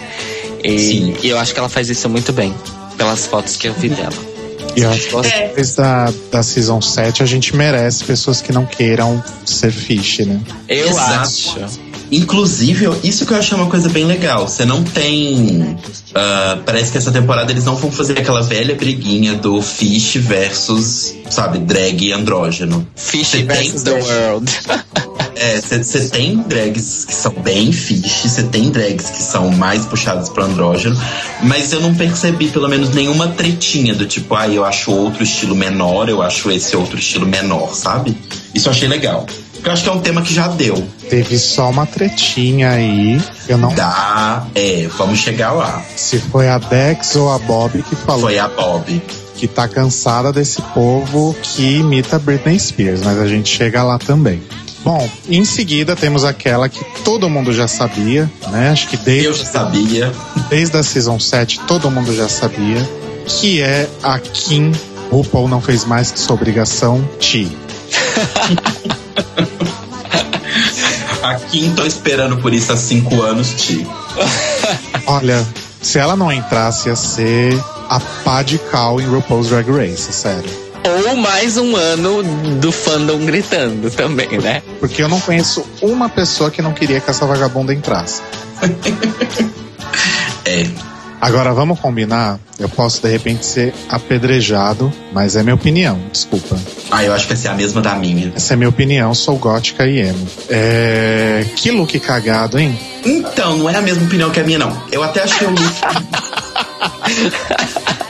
E, e, eu acho que ela faz isso muito bem, pelas fotos que eu vi dela. E eu acho que depois da, da Season 7 a gente merece pessoas que não queiram ser fish, né? Eu Exato. acho. Inclusive, isso que eu achei uma coisa bem legal. Você não tem. Uh, parece que essa temporada eles não vão fazer aquela velha briguinha do Fish versus, sabe, drag andrógeno. Fish versus the world. É, você tem drags que são bem fish, você tem drags que são mais puxadas pro andrógeno, mas eu não percebi pelo menos nenhuma tretinha do tipo, ah, eu acho outro estilo menor, eu acho esse outro estilo menor, sabe? Isso eu achei legal. Eu acho que é um tema que já deu. Teve só uma tretinha aí. Eu não. Dá, é, vamos chegar lá. Se foi a Dex ou a Bob que falou. Foi a Bob. Que tá cansada desse povo que imita Britney Spears, mas a gente chega lá também. Bom, em seguida temos aquela que todo mundo já sabia, né? Acho que desde. Eu já sabia. Desde a Season 7 todo mundo já sabia. Que é a Kim. RuPaul não fez mais que sua obrigação, Ti. Aqui tô esperando por isso há cinco anos, Ti. Olha, se ela não entrasse, ia ser a pá de cal em RuPaul's Drag Race, sério. Ou mais um ano do fandom gritando também, né? Porque eu não conheço uma pessoa que não queria que essa vagabunda entrasse. é, Agora vamos combinar. Eu posso de repente ser apedrejado, mas é minha opinião, desculpa. Ah, eu acho que essa é a mesma da minha. Essa é minha opinião, sou gótica e emo. É... Que look cagado, hein? Então, não é a mesma opinião que a minha, não. Eu até achei o look.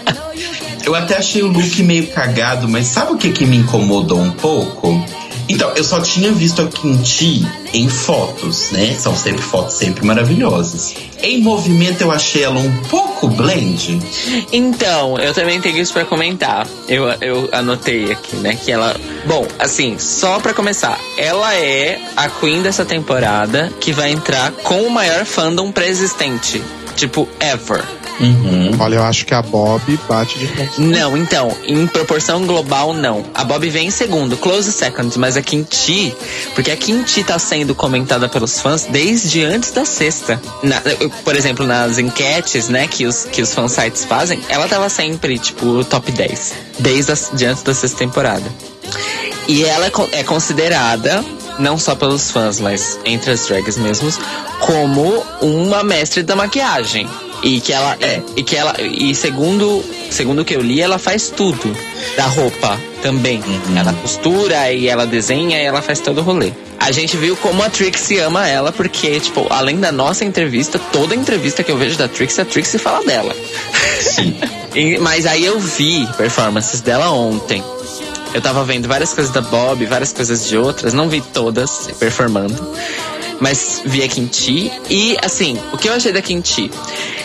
eu até achei o look meio cagado, mas sabe o que, que me incomodou um pouco? Então, eu só tinha visto a Kimchi em fotos, né? São sempre fotos sempre maravilhosas. Em movimento eu achei ela um pouco blend. Então, eu também tenho isso para comentar. Eu, eu anotei aqui, né? Que ela. Bom, assim, só para começar, ela é a Queen dessa temporada que vai entrar com o maior fandom pré-existente. Tipo, ever. Uhum. Olha, eu acho que a Bob bate de frente. Não, então, em proporção global, não. A Bob vem em segundo, close second, mas a Quinti, porque a Quinti tá sendo comentada pelos fãs desde antes da sexta. Na, por exemplo, nas enquetes, né, que os, que os fansites fazem, ela tava sempre, tipo, top 10, desde as, de antes da sexta temporada. E ela é, é considerada não só pelos fãs, mas entre as drags mesmos, como uma mestre da maquiagem. E que ela é, e que ela e segundo segundo o que eu li, ela faz tudo da roupa também. Uhum. Ela costura e ela desenha e ela faz todo o rolê. A gente viu como a Trixie ama ela, porque, tipo, além da nossa entrevista, toda entrevista que eu vejo da Trixie, a Trixie fala dela. Sim. e, mas aí eu vi performances dela ontem. Eu tava vendo várias coisas da Bob, várias coisas de outras, não vi todas performando mas vi a Kimchi. E, assim, o que eu achei da Kimchi?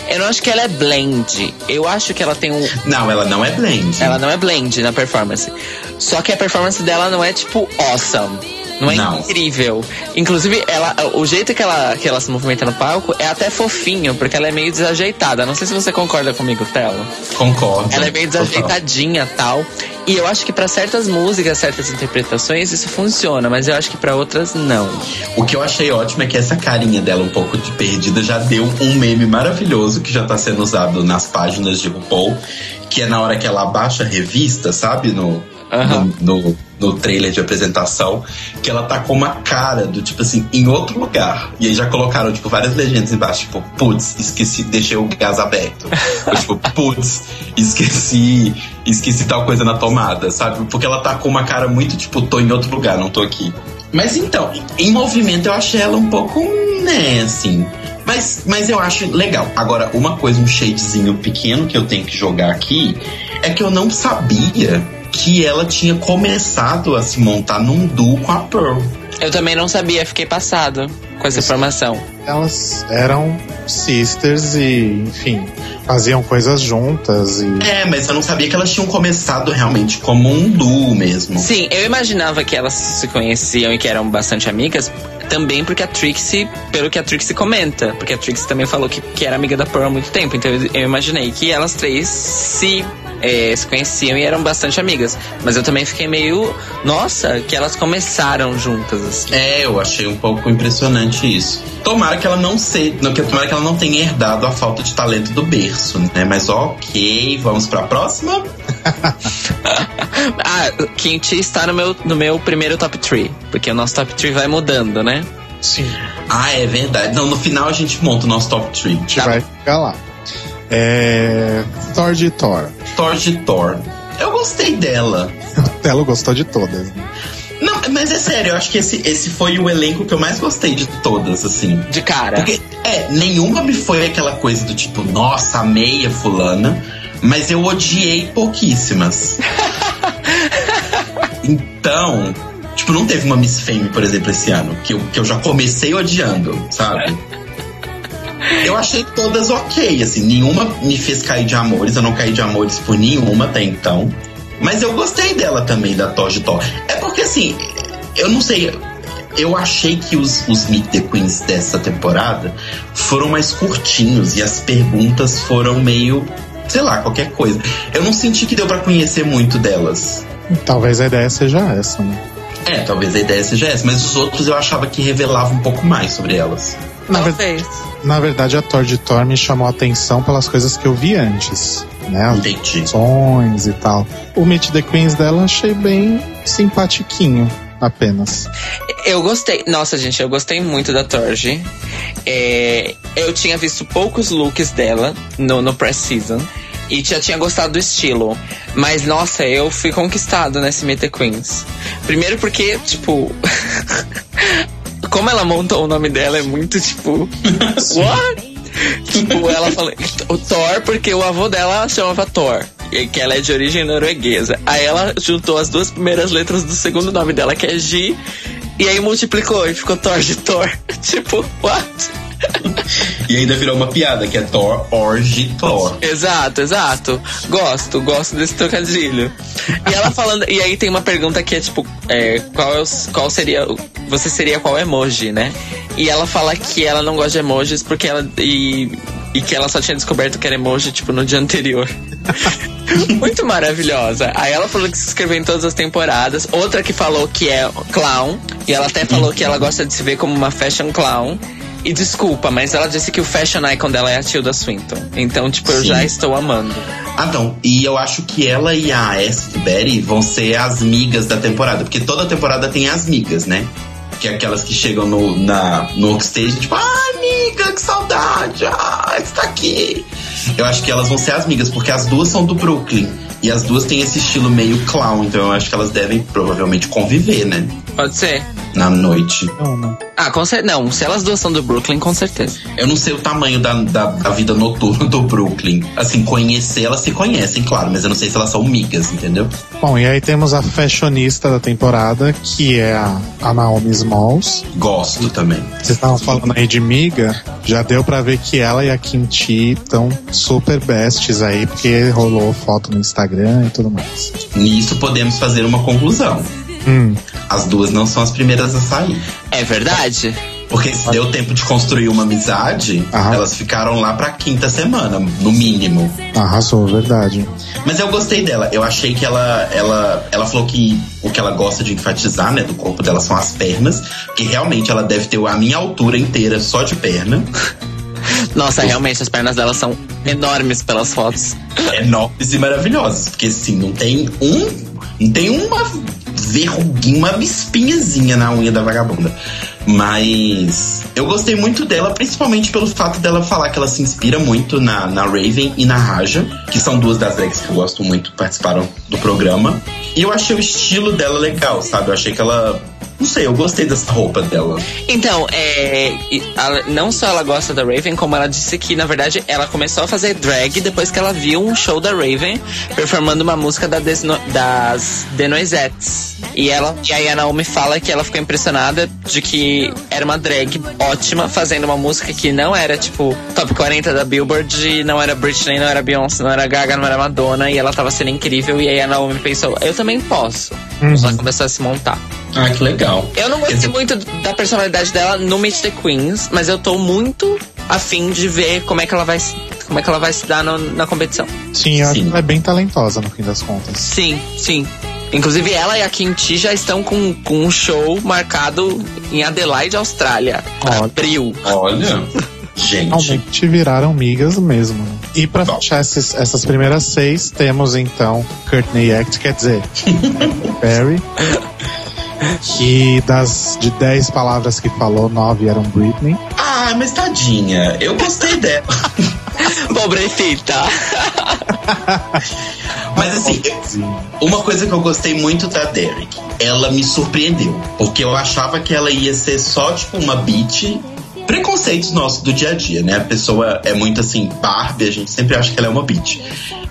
Eu não acho que ela é blend. Eu acho que ela tem um. Não, ela não é blend. Ela não é blend na performance. Só que a performance dela não é, tipo, awesome. Não é não. incrível. Inclusive, ela, o jeito que ela, que ela se movimenta no palco é até fofinho, porque ela é meio desajeitada. Não sei se você concorda comigo, Telo. Concordo. Ela é meio desajeitadinha tal. E eu acho que para certas músicas, certas interpretações, isso funciona, mas eu acho que para outras não. O que eu achei ótimo é que essa carinha dela um pouco de perdida já deu um meme maravilhoso que já tá sendo usado nas páginas de RuPaul, que é na hora que ela abaixa a revista, sabe? No, uhum. no, no, no, trailer de apresentação, que ela tá com uma cara do tipo assim, em outro lugar. E aí já colocaram, tipo, várias legendas embaixo, tipo, putz, esqueci, deixei o gás aberto. Ou, tipo, putz, esqueci, esqueci tal coisa na tomada, sabe? Porque ela tá com uma cara muito, tipo, tô em outro lugar, não tô aqui. Mas então, em movimento eu achei ela um pouco, né, assim. Mas, mas eu acho legal. Agora, uma coisa, um shadezinho pequeno que eu tenho que jogar aqui é que eu não sabia que ela tinha começado a se montar num duo com a Pearl. Eu também não sabia, fiquei passado com essa informação. Elas eram sisters e, enfim, faziam coisas juntas e. É, mas eu não sabia que elas tinham começado realmente como um duo mesmo. Sim, eu imaginava que elas se conheciam e que eram bastante amigas, também porque a Trixie, pelo que a Trixie comenta, porque a Trixie também falou que, que era amiga da Pearl há muito tempo, então eu, eu imaginei que elas três se é, se conheciam e eram bastante amigas. Mas eu também fiquei meio, nossa, que elas começaram juntas. Assim. É, eu achei um pouco impressionante isso. Tomara que ela não se, tomara que ela não tenha herdado a falta de talento do berço, né? Mas ok, vamos para a próxima. ah, Kimchi está no meu, no meu primeiro top 3, porque o nosso top 3 vai mudando, né? Sim. Ah, é verdade. Não, no final a gente monta o nosso top 3. A gente tá vai ficar lá. É. Thor de Thor. Thor de Thor. Eu gostei dela. Telo gostou de todas. Não, mas é sério, eu acho que esse, esse foi o elenco que eu mais gostei de todas, assim. De cara. Porque, é, nenhuma me foi aquela coisa do tipo, nossa, amei a fulana, mas eu odiei pouquíssimas. então, tipo, não teve uma Miss Fame, por exemplo, esse ano, que eu, que eu já comecei odiando, sabe? Eu achei todas ok, assim, nenhuma me fez cair de amores, eu não caí de amores por nenhuma até então. Mas eu gostei dela também, da Toji Thor. É porque assim, eu não sei. Eu achei que os, os Meet the Queens dessa temporada foram mais curtinhos e as perguntas foram meio, sei lá, qualquer coisa. Eu não senti que deu para conhecer muito delas. Talvez a ideia seja essa, né? É, talvez a ideia seja essa, mas os outros eu achava que revelavam um pouco mais sobre elas. Na, ver... Na verdade, a Thor de Thor me chamou a atenção pelas coisas que eu vi antes. Né? Entendi. Sons e tal. O Meet the Queens dela achei bem simpatiquinho apenas. Eu gostei. Nossa, gente, eu gostei muito da Torge. É, eu tinha visto poucos looks dela no, no press season. E já tinha gostado do estilo. Mas, nossa, eu fui conquistado nesse Meet the Queens. Primeiro porque, tipo. como ela montou o nome dela é muito tipo. What? tipo, ela falou. O Thor, porque o avô dela chamava Thor. E que ela é de origem norueguesa. Aí ela juntou as duas primeiras letras do segundo nome dela, que é G. E aí multiplicou e ficou Thor de Thor. tipo, what? e ainda virou uma piada, que é Thor, Orge, Thor. Exato, exato. Gosto, gosto desse trocadilho. E ela falando. E aí tem uma pergunta que é tipo: é, qual, é o, qual seria. Você seria qual emoji, né? E ela fala que ela não gosta de emojis porque ela. E, e que ela só tinha descoberto que era emoji, tipo, no dia anterior. Muito maravilhosa. Aí ela falou que se inscreveu em todas as temporadas. Outra que falou que é clown. E ela até falou que ela gosta de se ver como uma fashion clown. E desculpa, mas ela disse que o fashion icon dela é a Tilda Swinton. Então, tipo, eu Sim. já estou amando. Ah, não. E eu acho que ela e a Ashley Betty vão ser as migas da temporada. Porque toda temporada tem as migas, né? Que é aquelas que chegam no, na, no workstage, tipo, ah, amiga, que saudade, ah, está aqui. Eu acho que elas vão ser as migas, porque as duas são do Brooklyn. E as duas têm esse estilo meio clown, então eu acho que elas devem provavelmente conviver, né? Pode ser. Na noite. Não, não. Ah, com certeza. Não, se elas duas são do Brooklyn, com certeza. Eu não sei o tamanho da, da, da vida noturna do Brooklyn. Assim, conhecer, elas se conhecem, claro, mas eu não sei se elas são migas, entendeu? Bom, e aí temos a fashionista da temporada, que é a, a Naomi Smalls. Gosto também. Vocês estavam falando aí de miga, já deu para ver que ela e a Kim Chi estão super bestes aí, porque rolou foto no Instagram e tudo mais. Nisso podemos fazer uma conclusão. Hum. As duas não são as primeiras a sair. É verdade? Porque se deu tempo de construir uma amizade, Aham. elas ficaram lá pra quinta semana, no mínimo. Arrasou, verdade. Mas eu gostei dela. Eu achei que ela, ela, ela falou que o que ela gosta de enfatizar, né, do corpo dela são as pernas. Que realmente ela deve ter a minha altura inteira só de perna. Nossa, realmente as pernas dela são enormes pelas fotos. Enormes e maravilhosas. Porque assim, não tem um. Não tem uma verruguinha, uma espinhazinha na unha da vagabunda. Mas eu gostei muito dela, principalmente pelo fato dela falar que ela se inspira muito na, na Raven e na Raja, que são duas das drags que eu gosto muito, participaram do programa. E eu achei o estilo dela legal, sabe? Eu achei que ela não sei, eu gostei dessa roupa dela. Então, é, ela, não só ela gosta da Raven, como ela disse que, na verdade, ela começou a fazer drag depois que ela viu um show da Raven performando uma música da Desno, das The Noisettes. E, ela, e aí a Naomi fala que ela ficou impressionada de que era uma drag ótima, fazendo uma música que não era, tipo, top 40 da Billboard, não era Britney, não era Beyoncé, não era Gaga, não era Madonna, e ela tava sendo incrível. E aí a Naomi pensou, eu também posso. Uhum. Ela começou a se montar. Ah, que legal. Eu não gostei muito da personalidade dela no Meet the Queens, mas eu tô muito afim de ver como é que ela vai como é que ela vai se dar no, na competição. Sim, eu sim. acho que ela é bem talentosa no fim das contas. Sim, sim. Inclusive ela e a Kim Chi já estão com, com um show marcado em Adelaide, Austrália, para abril. Olha. Gente. Realmente viraram migas mesmo. E para fechar essas, essas primeiras seis, temos então Courtney Act, quer dizer, Barry, que das de 10 palavras que falou, 9 eram Britney. Ah, mas tadinha, eu gostei dela. Pobrecita. Mas assim, uma coisa que eu gostei muito da Derek, ela me surpreendeu. Porque eu achava que ela ia ser só, tipo, uma beat preconceitos nossos do dia a dia, né? A pessoa é muito assim, Barbie, a gente sempre acha que ela é uma bitch.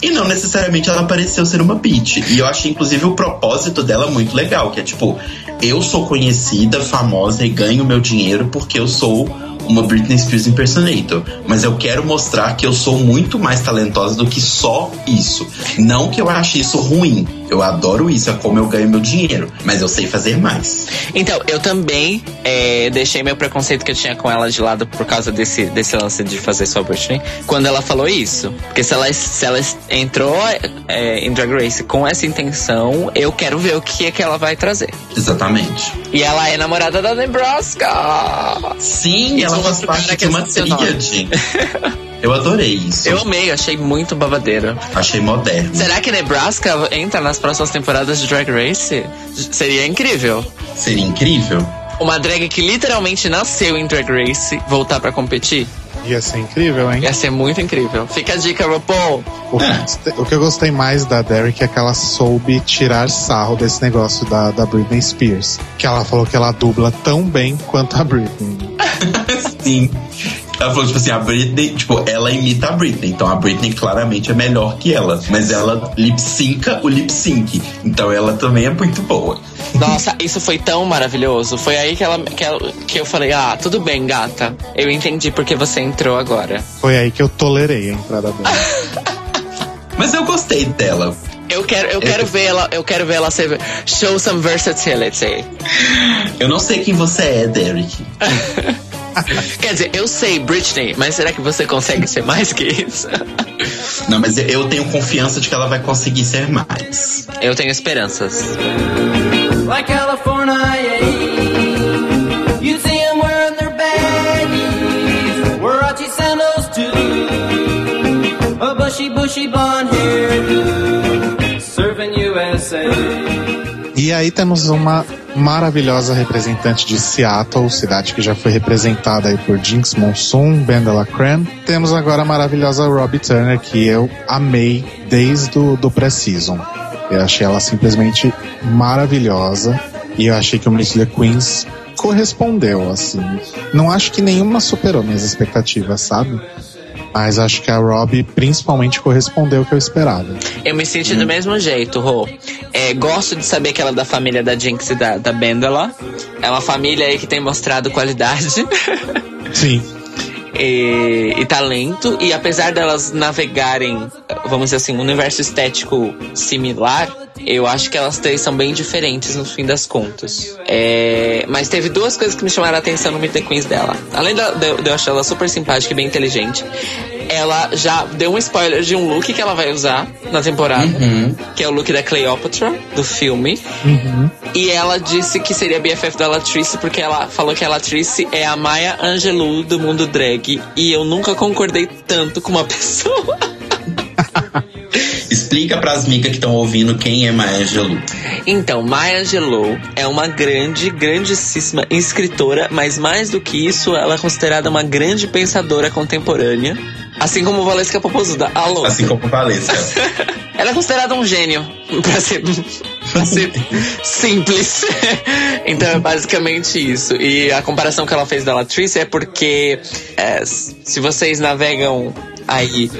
E não necessariamente ela pareceu ser uma bitch. E eu achei, inclusive, o propósito dela muito legal, que é tipo, eu sou conhecida, famosa e ganho meu dinheiro porque eu sou uma Britney Spears impersonator, mas eu quero mostrar que eu sou muito mais talentosa do que só isso. Não que eu ache isso ruim. Eu adoro isso, é como eu ganho meu dinheiro, mas eu sei fazer mais. Então, eu também é, deixei meu preconceito que eu tinha com ela de lado por causa desse, desse lance de fazer só Britney, quando ela falou isso. Porque se ela, se ela entrou é, em Drag Race com essa intenção, eu quero ver o que é que ela vai trazer. Exatamente. E ela é namorada da Nebraska! Sim, ela ela faz parte de uma tríade. Eu adorei isso. Eu amei, achei muito babadeira. Achei moderno. Será que Nebraska entra nas próximas temporadas de Drag Race? Seria incrível. Seria incrível. Uma drag que literalmente nasceu em Drag Race voltar para competir? Ia ser incrível, hein? Ia ser muito incrível. Fica a dica, RuPaul. O, é. o que eu gostei mais da Derek é que ela soube tirar sarro desse negócio da, da Britney Spears. Que ela falou que ela dubla tão bem quanto a Britney. Sim. Ela falou, tipo assim, a Britney, tipo, ela imita a Britney. Então a Britney claramente é melhor que ela. Mas ela lip synca o lip sync. Então ela também é muito boa. Nossa, isso foi tão maravilhoso. Foi aí que, ela, que, ela, que eu falei: ah, tudo bem, gata. Eu entendi porque você entrou agora. Foi aí que eu tolerei a entrada dela. Mas eu gostei dela. Eu quero, eu quero ver ela, eu quero ver ela ser show some versatility. Eu não sei quem você é, Derek. Quer dizer, eu sei Britney, mas será que você consegue ser mais que isso? Não, mas eu tenho confiança de que ela vai conseguir ser mais. Eu tenho esperanças. Like California, you see them wearing their baggies, Warachi sandals too, a bushy, bushy blonde hair, serving USA. E aí temos uma maravilhosa representante de Seattle, cidade que já foi representada aí por Jinx Monsoon, Bendela Cran. Temos agora a maravilhosa Robbie Turner, que eu amei desde o do pré-season. Eu achei ela simplesmente maravilhosa e eu achei que o Meet Queens correspondeu, assim. Não acho que nenhuma superou minhas expectativas, sabe? Mas acho que a Robbie principalmente correspondeu o que eu esperava. Eu me senti hum. do mesmo jeito, Rô. É, gosto de saber que ela é da família da Jinx e da, da Bendela. É uma família aí que tem mostrado qualidade. Sim. E, e, talento, e apesar delas navegarem, vamos dizer assim, um universo estético similar, eu acho que elas três são bem diferentes no fim das contas. É, mas teve duas coisas que me chamaram a atenção no Meet the Queens dela. Além de, de eu achar ela super simpática e bem inteligente, ela já deu um spoiler de um look que ela vai usar na temporada, uhum. que é o look da Cleopatra, do filme. Uhum. E ela disse que seria BFF da Latrice, porque ela falou que a Latrice é a Maya Angelou do mundo drag. E eu nunca concordei tanto com uma pessoa. Explica para as migas que estão ouvindo quem é Maya Angelou. Então, Maya Angelou é uma grande, grandíssima escritora, mas mais do que isso, ela é considerada uma grande pensadora contemporânea Assim como Valesca Popozuda. Alô. Assim como Valesca. Ela é considerada um gênio, pra ser, pra ser simples. então é basicamente isso. E a comparação que ela fez da Latrice é porque é, se vocês navegam aí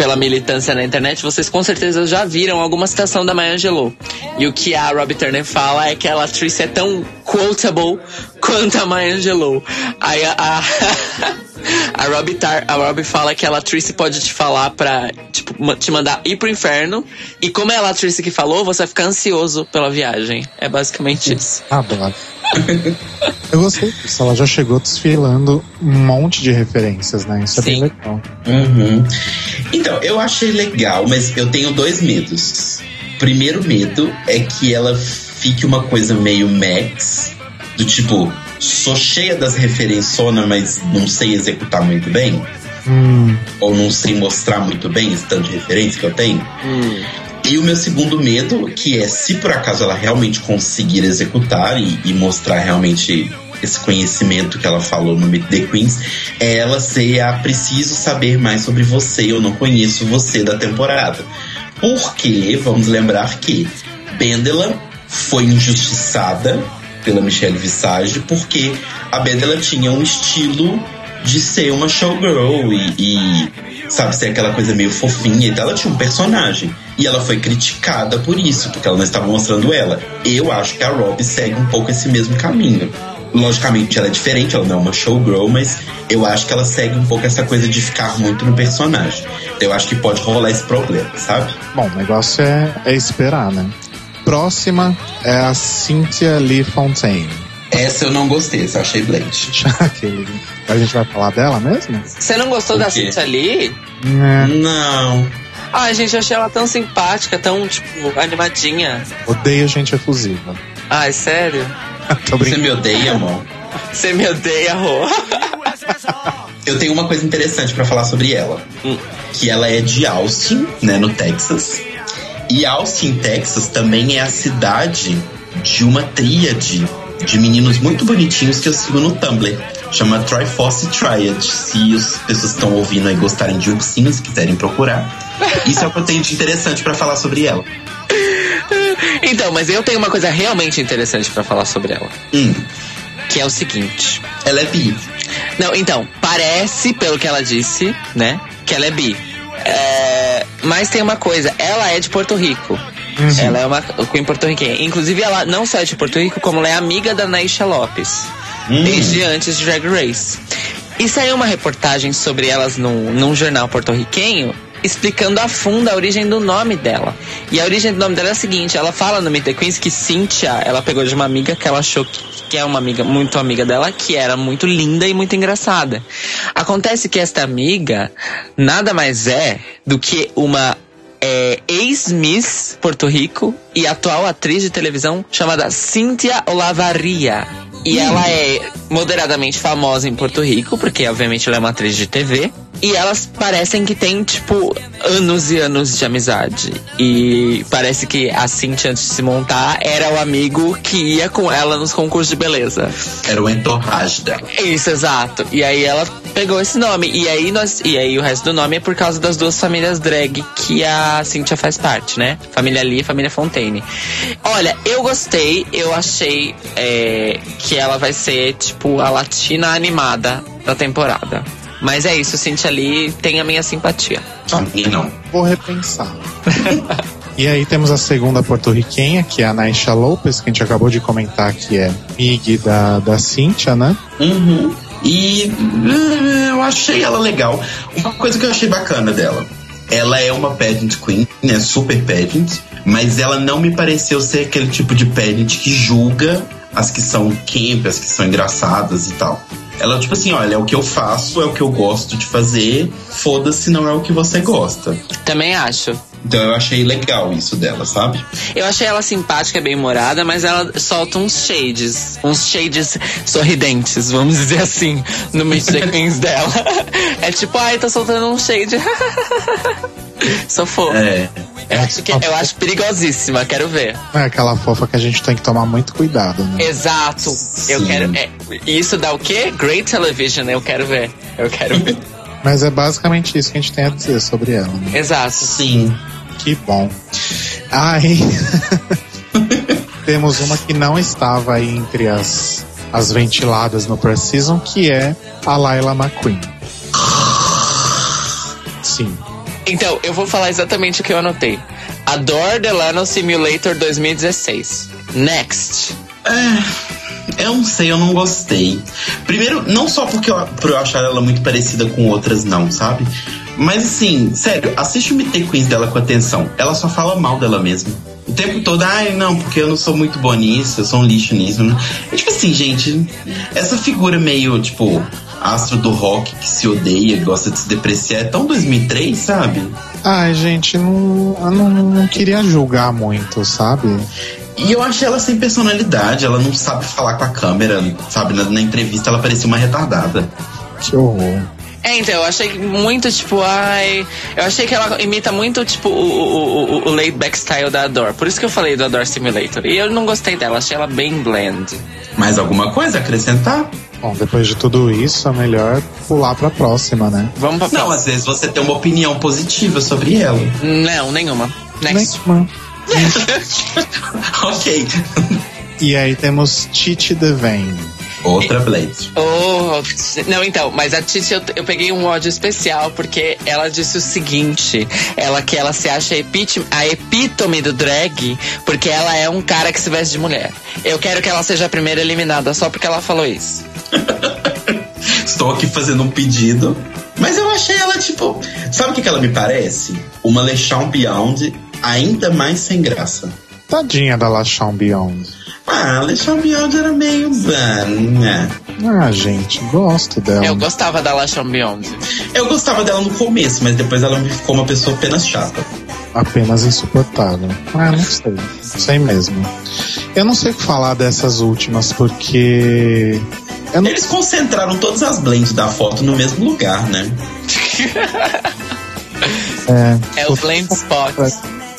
pela militância na internet, vocês com certeza já viram alguma citação da Maya Angelou. E o que a Robbie Turner fala é que a Latrice é tão quotable quanto a Maya Angelou. Aí a, a, a, Robbie Tar, a fala que a Latrice pode te falar pra tipo, te mandar ir pro inferno. E como é a Latrice que falou, você vai ficar ansioso pela viagem. É basicamente isso. Adoro. Eu gostei disso. Ela já chegou desfilando um monte de referências, né? Isso Sim. é bem legal. Uhum. Então, eu achei legal, mas eu tenho dois medos. Primeiro medo é que ela fique uma coisa meio Max, do tipo, sou cheia das referências, mas não sei executar muito bem. Hum. Ou não sei mostrar muito bem esse tanto de referência que eu tenho. Hum. E o meu segundo medo, que é se por acaso ela realmente conseguir executar e, e mostrar realmente esse conhecimento que ela falou no Meet the Queens, é ela ser a preciso saber mais sobre você, eu não conheço você da temporada. Porque, vamos lembrar que Bendela foi injustiçada pela Michelle Visage porque a Bendela tinha um estilo de ser uma showgirl e, e, sabe, ser aquela coisa meio fofinha e. Ela tinha um personagem. E ela foi criticada por isso, porque ela não estava mostrando ela. Eu acho que a Rob segue um pouco esse mesmo caminho. Logicamente ela é diferente, ela não é uma showgirl, mas eu acho que ela segue um pouco essa coisa de ficar muito no personagem. Então eu acho que pode rolar esse problema, sabe? Bom, o negócio é, é esperar, né? Próxima é a Cynthia Lee Fontaine. Essa eu não gostei, essa eu achei blade. a gente vai falar dela mesmo? Você não gostou da Cynthia Lee? É. Não. Ai, gente, eu achei ela tão simpática, tão, tipo, animadinha. Odeio gente efusiva. Ai, sério? Você me odeia, amor? Você me odeia, Rô. eu tenho uma coisa interessante para falar sobre ela. Hum. Que ela é de Austin, né, no Texas. E Austin, Texas, também é a cidade de uma tríade de meninos muito bonitinhos que eu sigo no Tumblr. Chama Triforce Triad. Se as pessoas estão ouvindo aí gostarem de ursinhos, quiserem procurar. Isso é o que eu tenho de interessante para falar sobre ela. Então, mas eu tenho uma coisa realmente interessante para falar sobre ela. Hum. Que é o seguinte. Ela é bi. Não, então, parece, pelo que ela disse, né, que ela é bi. É, mas tem uma coisa, ela é de Porto Rico. Uhum. Ela é uma Queen porto-riquenha. Inclusive, ela não só é de Porto Rico, como ela é amiga da Naisha Lopes. Uhum. Desde antes de Drag Race. E saiu uma reportagem sobre elas num, num jornal porto-riquenho explicando a fundo a origem do nome dela. E a origem do nome dela é a seguinte: ela fala no Meet the Queens que Cynthia, ela pegou de uma amiga que ela achou que, que é uma amiga muito amiga dela, que era muito linda e muito engraçada. Acontece que esta amiga nada mais é do que uma é, ex-Miss Porto Rico e atual atriz de televisão chamada Cynthia Olavarria. E hum. ela é moderadamente famosa em Porto Rico, porque obviamente ela é uma atriz de TV. E elas parecem que têm, tipo, anos e anos de amizade. E parece que a Cintia, antes de se montar, era o amigo que ia com ela nos concursos de beleza. Era o entorrage dela. Isso, exato. E aí ela pegou esse nome. E aí, nós, e aí o resto do nome é por causa das duas famílias drag que a Cintia faz parte, né? Família Lee e família Fontaine. Olha, eu gostei. Eu achei é, que ela vai ser, tipo, a latina animada da temporada. Mas é isso, Cintia Lee tem a minha simpatia. A mim não. Vou repensar. e aí temos a segunda porto-riquenha, que é a Naisha Lopes, que a gente acabou de comentar que é Mig da, da Cintia, né? Uhum. E uh, eu achei ela legal. Uma coisa que eu achei bacana dela. Ela é uma pageant queen, né? Super pageant. Mas ela não me pareceu ser aquele tipo de pageant que julga as que são camp, as que são engraçadas e tal. Ela, tipo assim, olha, é o que eu faço, é o que eu gosto de fazer, foda-se, não é o que você gosta. Também acho. Então eu achei legal isso dela, sabe? Eu achei ela simpática, bem humorada, mas ela solta uns shades, uns shades sorridentes, vamos dizer assim, no Queens dela. É tipo, ai, tá soltando um shade. Sou fofa. É. Eu acho, que, eu acho perigosíssima, quero ver. É aquela fofa que a gente tem que tomar muito cuidado, né? Exato. Sim. Eu quero. É, isso dá o quê? Great television, eu quero ver. Eu quero ver. Mas é basicamente isso que a gente tem a dizer sobre ela. Né? Exato. Sim. Que bom. Aí. temos uma que não estava aí entre as, as ventiladas no Precision, que é a Laila McQueen. Sim. Então, eu vou falar exatamente o que eu anotei. Adore Delano Simulator 2016. Next. É, eu não sei, eu não gostei. Primeiro, não só porque eu, por eu achar ela muito parecida com outras, não, sabe? Mas assim, sério, assiste o MT Queens dela com atenção. Ela só fala mal dela mesma. O tempo todo, ai, não, porque eu não sou muito boa nisso, eu sou um lixo nisso. É tipo assim, gente, essa figura meio, tipo, astro do rock que se odeia, gosta de se depreciar. É tão 2003, sabe? Ai, gente, não, eu não, não queria julgar muito, sabe? E eu achei ela sem personalidade, ela não sabe falar com a câmera, sabe? Na, na entrevista ela parecia uma retardada. Que horror. É, então, eu achei muito, tipo, ai. Eu achei que ela imita muito, tipo, o, o, o, o laid back style da Adore. Por isso que eu falei do Adore Simulator. E eu não gostei dela, achei ela bem bland. Mais alguma coisa a acrescentar? Bom, depois de tudo isso, é melhor pular pra próxima, né? Vamos pra Não, próxima. às vezes você tem uma opinião positiva sobre ela. Não, nenhuma. Next. Nenhuma. ok. E aí temos Titi Devane. Outra Blade. Oh, não, então, mas a Titi eu, eu peguei um ódio especial porque ela disse o seguinte: ela que ela se acha a epítome, a epítome do drag porque ela é um cara que se veste de mulher. Eu quero que ela seja a primeira eliminada só porque ela falou isso. Estou aqui fazendo um pedido. Mas eu achei ela, tipo. Sabe o que, que ela me parece? Uma LeChamp Beyond ainda mais sem graça. Tadinha da Lachon Beyond. Ah, a LeChamp Beyond era meio. né. Ah, gente, gosto dela. Eu gostava da Lashon Beyond. Eu gostava dela no começo, mas depois ela me ficou uma pessoa apenas chata. Apenas insuportável. Ah, não sei. Sei mesmo. Eu não sei o que falar dessas últimas, porque. Não Eles concentraram todas as blends da foto no mesmo lugar, né? é, É o Blend Spot.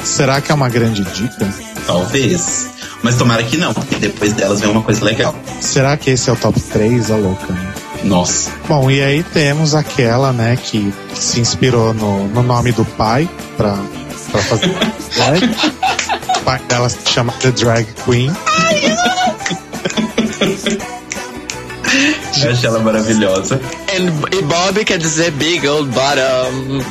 Será que é uma grande dica? Talvez. Mas tomara que não, porque depois delas vem uma coisa legal. Será que esse é o top 3, a louca? né? Nossa. Bom, e aí temos aquela, né, que, se inspirou no, no nome do pai pra, pra fazer drag. O pai dela se chama The Drag Queen. Eu achei ela maravilhosa. And- e Bob quer dizer Big Old Bottom.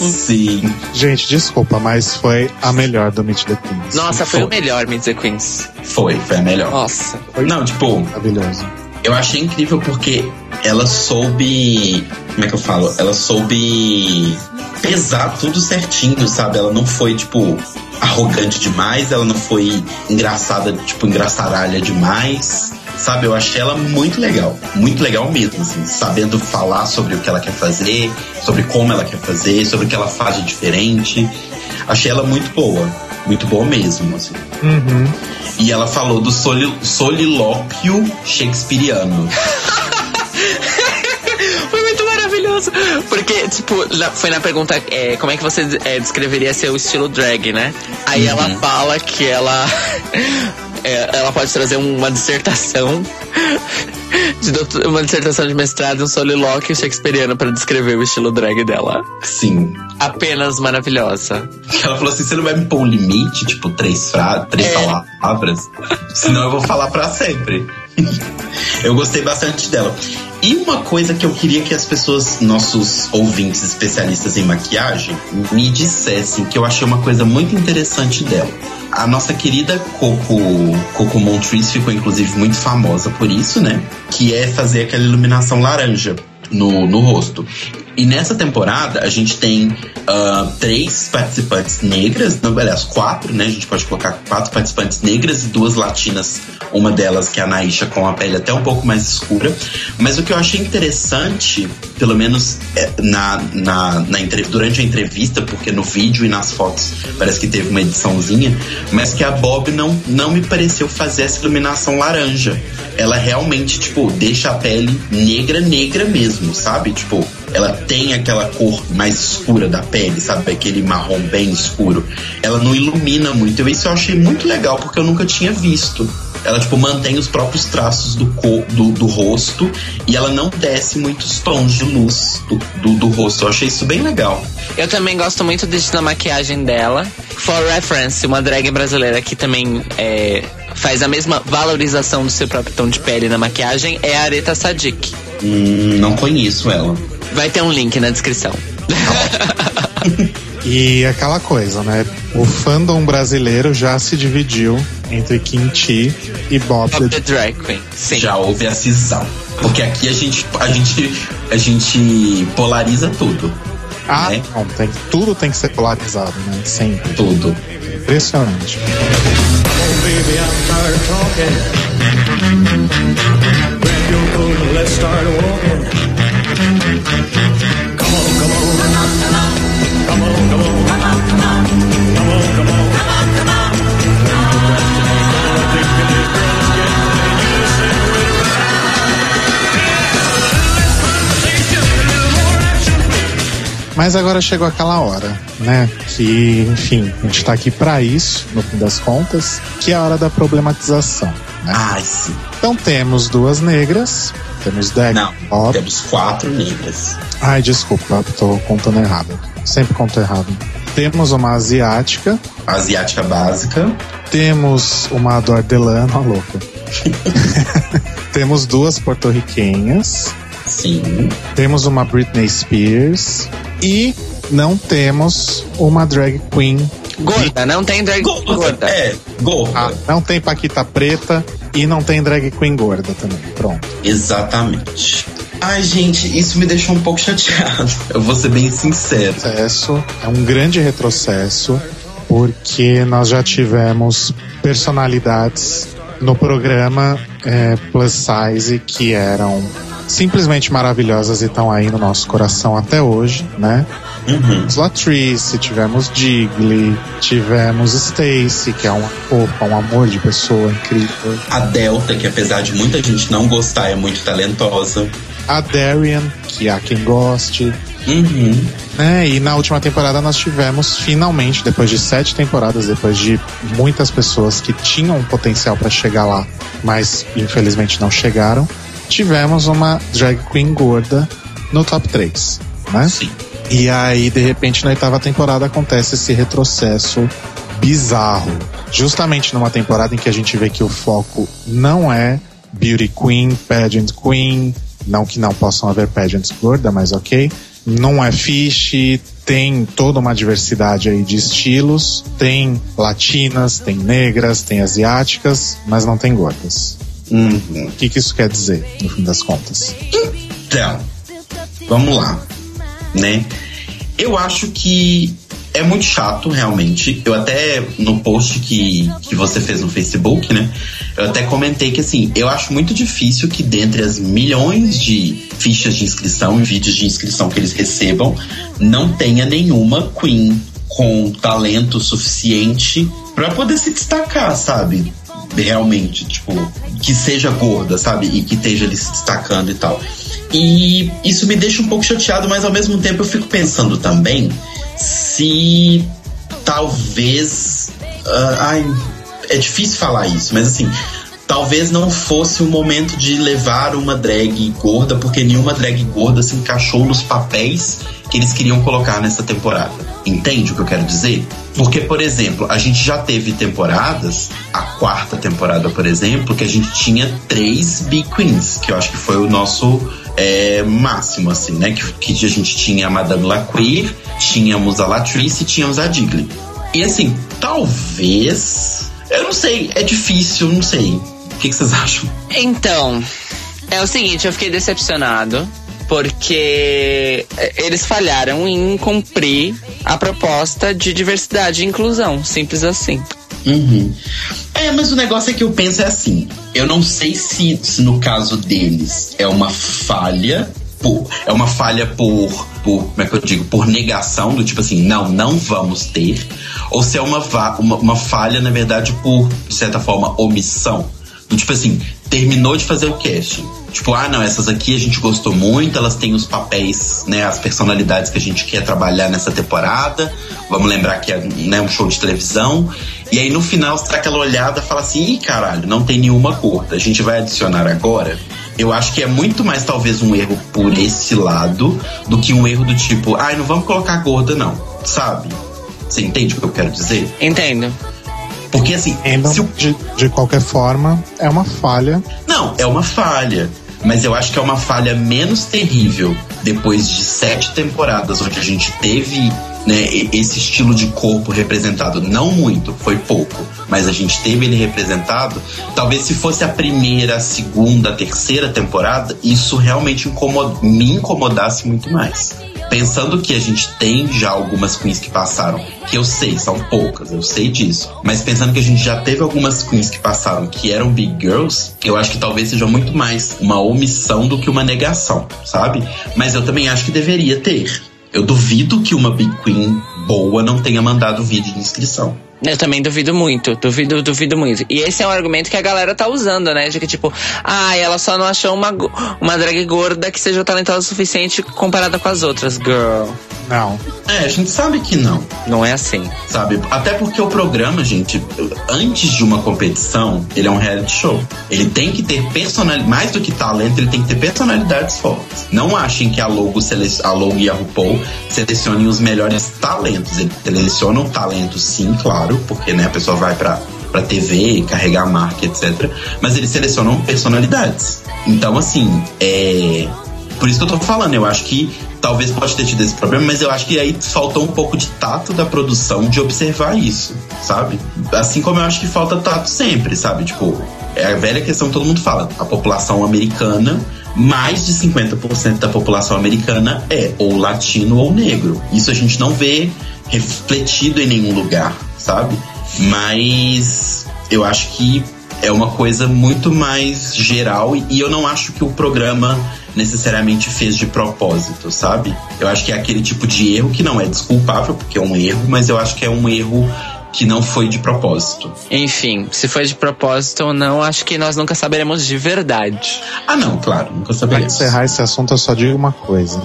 Sim. Gente, desculpa, mas foi a melhor do Meet the Queens. Nossa, foi, Foi. o melhor Meet the Queens. Foi, foi a melhor. Nossa. Não, tipo, Maravilhoso. eu achei incrível porque ela soube. Como é que eu falo? Ela soube pesar tudo certinho, sabe? Ela não foi, tipo, arrogante demais, ela não foi engraçada, tipo, engraçaralha demais. Sabe, eu achei ela muito legal. Muito legal mesmo, assim, sabendo falar sobre o que ela quer fazer, sobre como ela quer fazer, sobre o que ela faz de diferente. Achei ela muito boa. Muito boa mesmo, assim. Uhum. E ela falou do soli solilóquio shakespeariano. Foi muito maravilhoso. Porque, tipo, na- foi na pergunta é, como é que você é, descreveria seu estilo drag, né? Aí ela fala que ela. É, ela pode trazer uma dissertação. De doutor- uma dissertação de mestrado um solilóquio shakespeariano pra descrever o estilo drag dela. Sim. Apenas maravilhosa. Ela falou assim: você não vai me pôr um limite, tipo, três, fra três É. palavras? Senão eu vou falar pra sempre. eu gostei bastante dela. E uma coisa que eu queria que as pessoas, nossos ouvintes especialistas em maquiagem, me dissessem que eu achei uma coisa muito interessante dela. A nossa querida Coco, Coco Montrese ficou inclusive muito famosa por isso, né? Que é fazer aquela iluminação laranja no, no rosto. E nessa temporada a gente tem ah, três participantes negras, não, aliás, quatro, né? A gente pode colocar quatro participantes negras e duas latinas. Uma delas que é a Naisha com a pele até um pouco mais escura. Mas o que eu achei interessante, pelo menos é, na, na, na durante a entrevista, porque no vídeo e nas fotos parece que teve uma ediçãozinha, mas que a Bob não, não me pareceu fazer essa iluminação laranja. Ela realmente, tipo, deixa a pele negra, negra mesmo, sabe? Tipo, ela tem aquela cor mais escura da pele, sabe? Aquele marrom bem escuro. Ela não ilumina muito. Eu- Isso eu achei muito legal, porque eu nunca tinha visto. Ela, tipo, mantém os próprios traços do, co- do, do rosto e ela não desce muitos tons de luz do, do, do rosto. Eu achei isso bem legal. Eu também gosto muito de- da maquiagem dela. For reference, uma drag brasileira que também é, faz a mesma valorização do seu próprio tom de pele na maquiagem é a Areta Sadik. Hum, não conheço ela. Vai ter um link na descrição. E aquela coisa, né? O fandom brasileiro já se dividiu entre Kimchi e Bob Bob the the Drag Queen. Sim. Já houve a cisão. Porque aqui a gente, a gente, a gente polariza tudo. Ah, né? não, tem, tudo tem que ser polarizado, né? Sempre. Tudo. Impressionante. Baby, I'm tired of talking. Grab your coat and let's start walking. Mas agora chegou aquela hora, né? Que, enfim, a gente tá aqui pra isso, no fim das contas, que é a hora da problematização. Né? Ai, sim. Então temos duas negras, temos Dag Não, Bob. temos quatro negras. Ai, desculpa, tô contando errado. Sempre conto errado. Temos uma asiática, Asiática básica. temos uma Dordelano, a louca. temos duas porto-riquenhas, Sim. temos uma Britney Spears e não temos uma drag queen. Gorda, não tem drag Gorda. gorda. É, gorda. Ah, não tem Paquita Preta e não tem drag queen gorda também. Pronto. Exatamente. Ai, gente, isso me deixou um pouco chateado. Eu vou ser bem sincero. retrocesso, é um grande retrocesso, porque nós já tivemos personalidades no programa é, Plus Size que eram simplesmente maravilhosas e estão aí no nosso coração até hoje, né? Uhum. Tivemos Latrice, tivemos Digley, tivemos Stacy, que é uma fofa, um amor de pessoa incrível. A Delta, que apesar de muita gente não gostar, é muito talentosa. A Darian, que há quem goste, Uhum. né? E na última temporada nós tivemos finalmente, depois de sete temporadas, depois de muitas pessoas que tinham potencial para chegar lá, mas infelizmente não chegaram, tivemos uma drag queen gorda no top 3, né? Sim. E aí, de repente, na oitava temporada acontece esse retrocesso bizarro. Justamente numa temporada em que a gente vê que o foco não é Beauty Queen, Pageant Queen, não que não possam haver pageants gorda, mas ok. Não é fish, tem toda uma diversidade aí de estilos, tem latinas, tem negras, tem asiáticas, mas não tem gordas. Uhum. O que, que isso quer dizer, no fim das contas? Então, vamos lá, né? Eu acho que é muito chato, realmente. Eu até, no post que, que você fez no Facebook, né? Eu até comentei que, assim, eu acho muito difícil que dentre as milhões de fichas de inscrição e vídeos de inscrição que eles recebam, não tenha nenhuma Queen com talento suficiente para poder se destacar, sabe? Realmente, tipo, que seja gorda, sabe? E que esteja ali se destacando e tal. E isso me deixa um pouco chateado, mas ao mesmo tempo eu fico pensando também se talvez. ah, ai, é difícil falar isso, mas assim, talvez não fosse o momento de levar uma drag gorda, porque nenhuma drag gorda se encaixou nos papéis que eles queriam colocar nessa temporada. Entende o que eu quero dizer? Porque, por exemplo, a gente já teve temporadas, a quarta temporada, por exemplo, que a gente tinha três Big Queens, que eu acho que foi o nosso é, máximo, assim, né? Que, que a gente tinha a Madame Laqueer, tínhamos a Latrice e tínhamos a Digley. E assim, talvez. Eu não sei, é difícil, não sei. O que, que vocês acham? Então, é o seguinte, eu fiquei decepcionado porque eles falharam em cumprir a proposta de diversidade e inclusão, simples assim. Uhum. É, mas o negócio é que eu penso é assim. Eu não sei se, se no caso deles é uma falha. Por, é uma falha por, por. Como é que eu digo? Por negação, do tipo assim, não, não vamos ter. Ou se é uma, uma, uma falha, na verdade, por, de certa forma, omissão. Tipo assim, terminou de fazer o casting. Tipo, ah, não, essas aqui a gente gostou muito, elas têm os papéis, né, as personalidades que a gente quer trabalhar nessa temporada. Vamos lembrar que é né, um show de televisão. E aí no final você dá aquela olhada e fala assim: ih, caralho, não tem nenhuma gorda. A gente vai adicionar agora. Eu acho que é muito mais talvez um erro por esse lado do que um erro do tipo, ai, não vamos colocar gorda, não. Sabe? Você entende o que eu quero dizer? Entendo. Porque assim, Então, se o de, de qualquer forma, é uma falha. Não, é uma falha. Mas eu acho que é uma falha menos terrível depois de sete temporadas onde a gente teve né, esse estilo de corpo representado. Não muito, foi pouco, mas a gente teve ele representado. Talvez se fosse a primeira, a segunda, a terceira temporada, isso realmente incomo- me incomodasse muito mais. Pensando que a gente tem já algumas queens que passaram, que eu sei, são poucas, eu sei disso. Mas pensando que a gente já teve algumas queens que passaram que eram big girls, eu acho que talvez seja muito mais uma omissão do que uma negação, sabe? Mas eu também acho que deveria ter. Eu duvido que uma big queen boa não tenha mandado vídeo de inscrição. Eu também duvido muito, duvido, duvido muito. E esse é um argumento que a galera tá usando, né? De que, tipo, ah, ela só não achou uma, uma drag gorda que seja talentosa o suficiente comparada com as outras, girl. Não. É, a gente sabe que não. Não é assim. Sabe? Até porque o programa, gente, antes de uma competição, ele é um reality show. Ele tem que ter personalidade, mais do que talento, ele tem que ter personalidades fortes. Não achem que a Logo, a Logo e a RuPaul selecionem os melhores talentos. Eles selecionam talentos, sim, claro, porque né, a pessoa vai pra, pra TV, carregar a marca, etc. Mas eles selecionam personalidades. Então, assim, é. Por isso que eu tô falando, eu acho que talvez pode ter tido esse problema, mas eu acho que aí faltou um pouco de tato da produção de observar isso, sabe? Assim como eu acho que falta tato sempre, sabe? Tipo, é a velha questão que todo mundo fala. A população americana, mais de 50% da população americana é ou latino ou negro. Isso a gente não vê refletido em nenhum lugar, sabe? Mas eu acho que é uma coisa muito mais geral e eu não acho que o programa necessariamente fez de propósito, sabe? Eu acho que é aquele tipo de erro que não é desculpável, porque é um erro, mas eu acho que é um erro que não foi de propósito. Enfim, se foi de propósito ou não, acho que nós nunca saberemos de verdade. Ah, não, claro, nunca Pra saberemos. encerrar esse assunto, eu só digo uma coisa.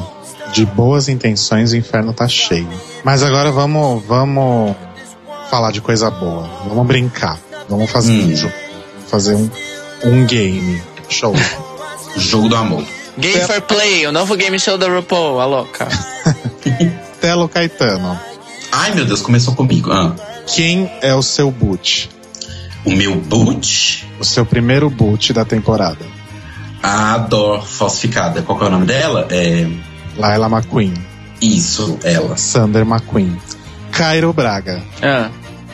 De boas intenções, o inferno tá cheio. Mas agora vamos, vamos falar de coisa boa. Vamos brincar. Vamos fazer Hum. um jogo. Fazer um, um game. Show. Jogo do amor. Game for Play, o novo game show da RuPaul, a louca. Telo Caetano. Ai, meu Deus, começou comigo. Ah, Quem é o seu boot? o meu boot, O seu primeiro boot da temporada. a Dor falsificada. Qual que é o nome dela? É. Laila McQueen. Isso, ela. Sander McQueen. Cairo Braga. Ah.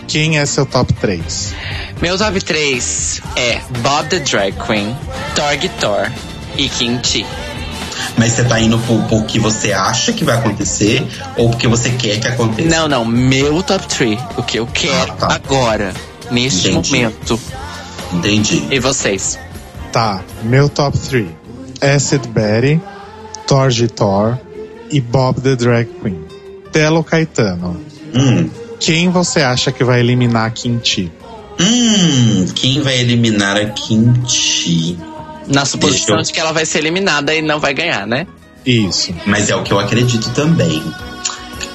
Quem é seu top 3? Meu top 3 é Bob the Drag Queen, Torg Thor e Kim Chi. Mas você tá indo por, por que você acha que vai acontecer ou porque você quer que aconteça? Não, não, meu top 3. O que eu quero Ah, tá. agora, neste Entendi. momento. Entendi. E vocês? Tá, meu top 3. Acid Betty, Torge Thor e Bob the Drag Queen. Telo Caetano. Hum. Quem você acha que vai eliminar a Quinti? Hum, quem vai eliminar a Kimchi? Na suposição eu- de que ela vai ser eliminada e não vai ganhar, né? Isso. Mas é o que eu acredito também.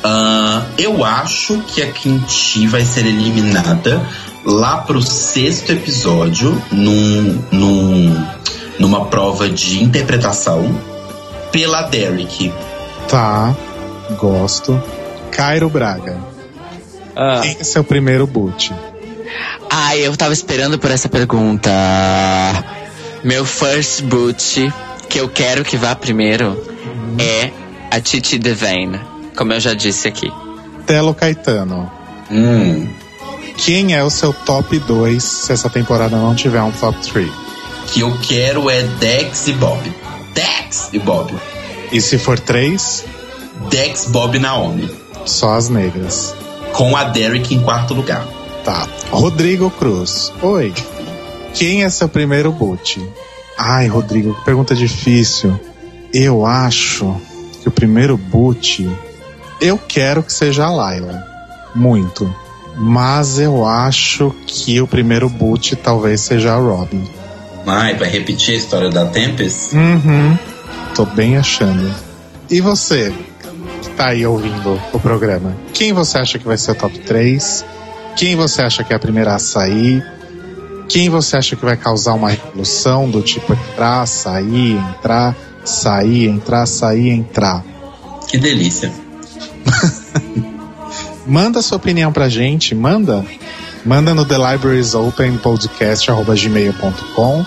Ah, eu acho que a Kimchi vai ser eliminada lá pro sexto episódio, num, num, numa prova de interpretação, pela Derek. Tá, gosto. Cairo Braga. Ah. Quem é seu primeiro boot? Ai, eu tava esperando por essa pergunta. Meu first boot, que eu quero que vá primeiro, é a Titi Devane, como eu já disse aqui. Telo Caetano. Hum, Quem é o seu top 2 se essa temporada não tiver um top 3? que eu quero é Dex e Bob. Dex e Bob. E se for 3, Dex, Bob e Naomi. só as negras. Com a Derek em quarto lugar. Tá. Rodrigo Cruz. Oi. Quem é seu primeiro boot? Ai, Rodrigo, que pergunta difícil. Eu acho que o primeiro boot. Eu quero que seja a Laila. Muito. Mas eu acho que o primeiro boot talvez seja a Robin. Ai, vai repetir a história da Tempest? Uhum. Tô bem achando. E você, tá aí ouvindo o programa, quem você acha que vai ser o top 3? Quem você acha que é a primeira a sair? Quem você acha que vai causar uma revolução do tipo entrar, sair, entrar, sair, entrar, sair, entrar? Que delícia. Manda sua opinião pra gente, manda. Manda no The Libraries Open podcast@gmail.com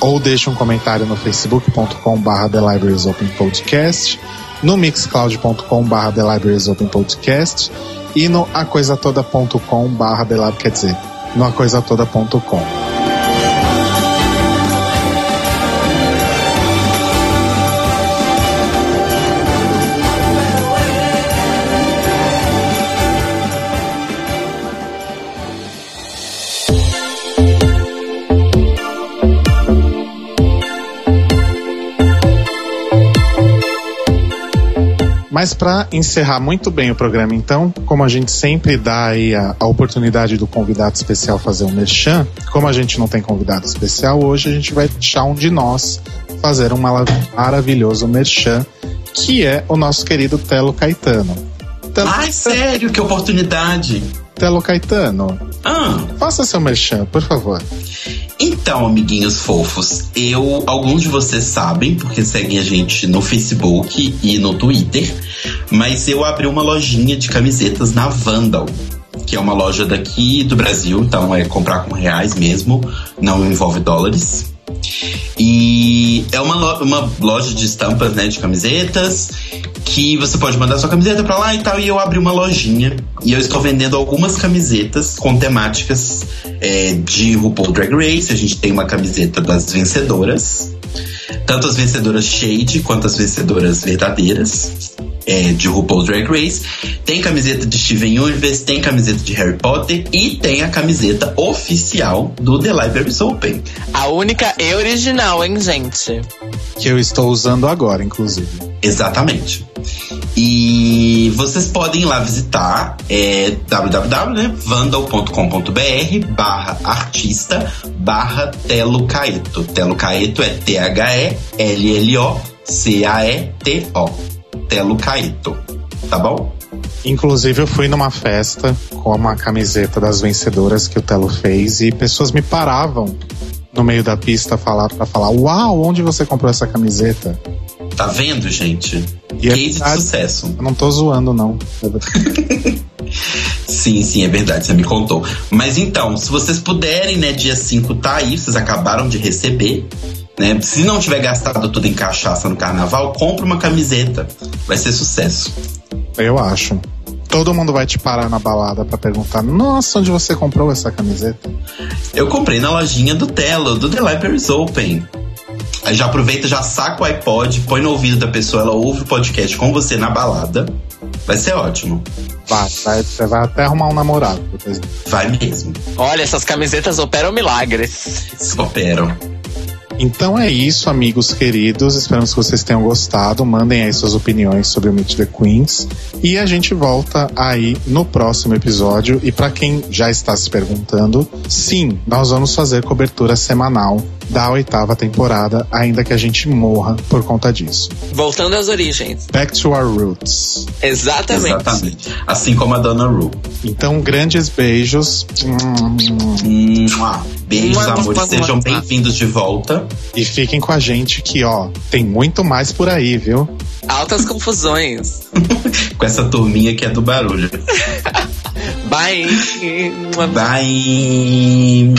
ou deixa um comentário no facebook.com barra The Libraries Open Podcast, no mixcloud.com barra The Libraries Open Podcast e no acoisatoda.com barra The Lab, quer dizer, no acoisatoda.com. Mas para encerrar muito bem o programa, então, como a gente sempre dá aí a, a, oportunidade do convidado especial fazer um merchan, como a gente não tem convidado especial, hoje a gente vai deixar um de nós fazer um maravilhoso merchan, que é o nosso querido Telo Caetano. Telo Ai, sério, que oportunidade! Telo Caetano, ah. faça seu merchan, por favor. Então, amiguinhos fofos, eu, alguns de vocês sabem, porque seguem a gente no Facebook e no Twitter, mas eu abri uma lojinha de camisetas na Vandal, que é uma loja daqui do Brasil, então é comprar com reais mesmo, não envolve dólares. E é uma, uma loja de estampas, né, de camisetas, que você pode mandar sua camiseta para lá e tal. E eu abri uma lojinha e eu estou vendendo algumas camisetas com temáticas é, de RuPaul Drag Race. A gente tem uma camiseta das vencedoras, tanto as vencedoras shade quanto as vencedoras verdadeiras é, de RuPaul Drag Race, tem camiseta de Steven Universe, tem camiseta de Harry Potter e tem a camiseta oficial do The Libraries Open. A única e original, hein, gente? Que eu estou usando agora, inclusive. Exatamente. E vocês podem ir lá visitar é, www.vandal.com.br barra artista barra Telo Caeto. Telo Caeto é T-H-E-L-L-O-C-A-E-T-O. Telo Caeto, tá bom? Inclusive, eu fui numa festa com uma camiseta das vencedoras que o Telo fez e pessoas me paravam no meio da pista falar para falar: Uau, onde você comprou essa camiseta? Tá vendo, gente? E Case é verdade, de sucesso. Eu não tô zoando, não. sim, sim, é verdade, você me contou. Mas então, se vocês puderem, né, dia 5 tá aí, vocês acabaram de receber. Né? Se não tiver gastado tudo em cachaça no carnaval, compra uma camiseta. Vai ser sucesso. Eu acho. Todo mundo vai te parar na balada para perguntar: Nossa, onde você comprou essa camiseta? Eu comprei na lojinha do Telo, do The Libraries Open. Aí já aproveita, já saca o iPod, põe no ouvido da pessoa, ela ouve o podcast com você na balada. Vai ser ótimo. Vai, vai, você vai até arrumar um namorado depois. Vai mesmo. Olha, essas camisetas operam milagres. Operam. Então é isso, amigos queridos. Esperamos que vocês tenham gostado. Mandem aí suas opiniões sobre o Meet the Queens. E a gente volta aí no próximo episódio. E para quem já está se perguntando, sim, nós vamos fazer cobertura semanal da oitava temporada, ainda que a gente morra por conta disso. Voltando às origens. Back to our roots. Exatamente. Exatamente. Assim como a Dona Ru. Então, grandes beijos. Beijos, amores. Sejam bem-vindos de volta. E fiquem com a gente que, ó, tem muito mais por aí, viu? Altas confusões. com essa turminha que é do barulho. Bye. Bye.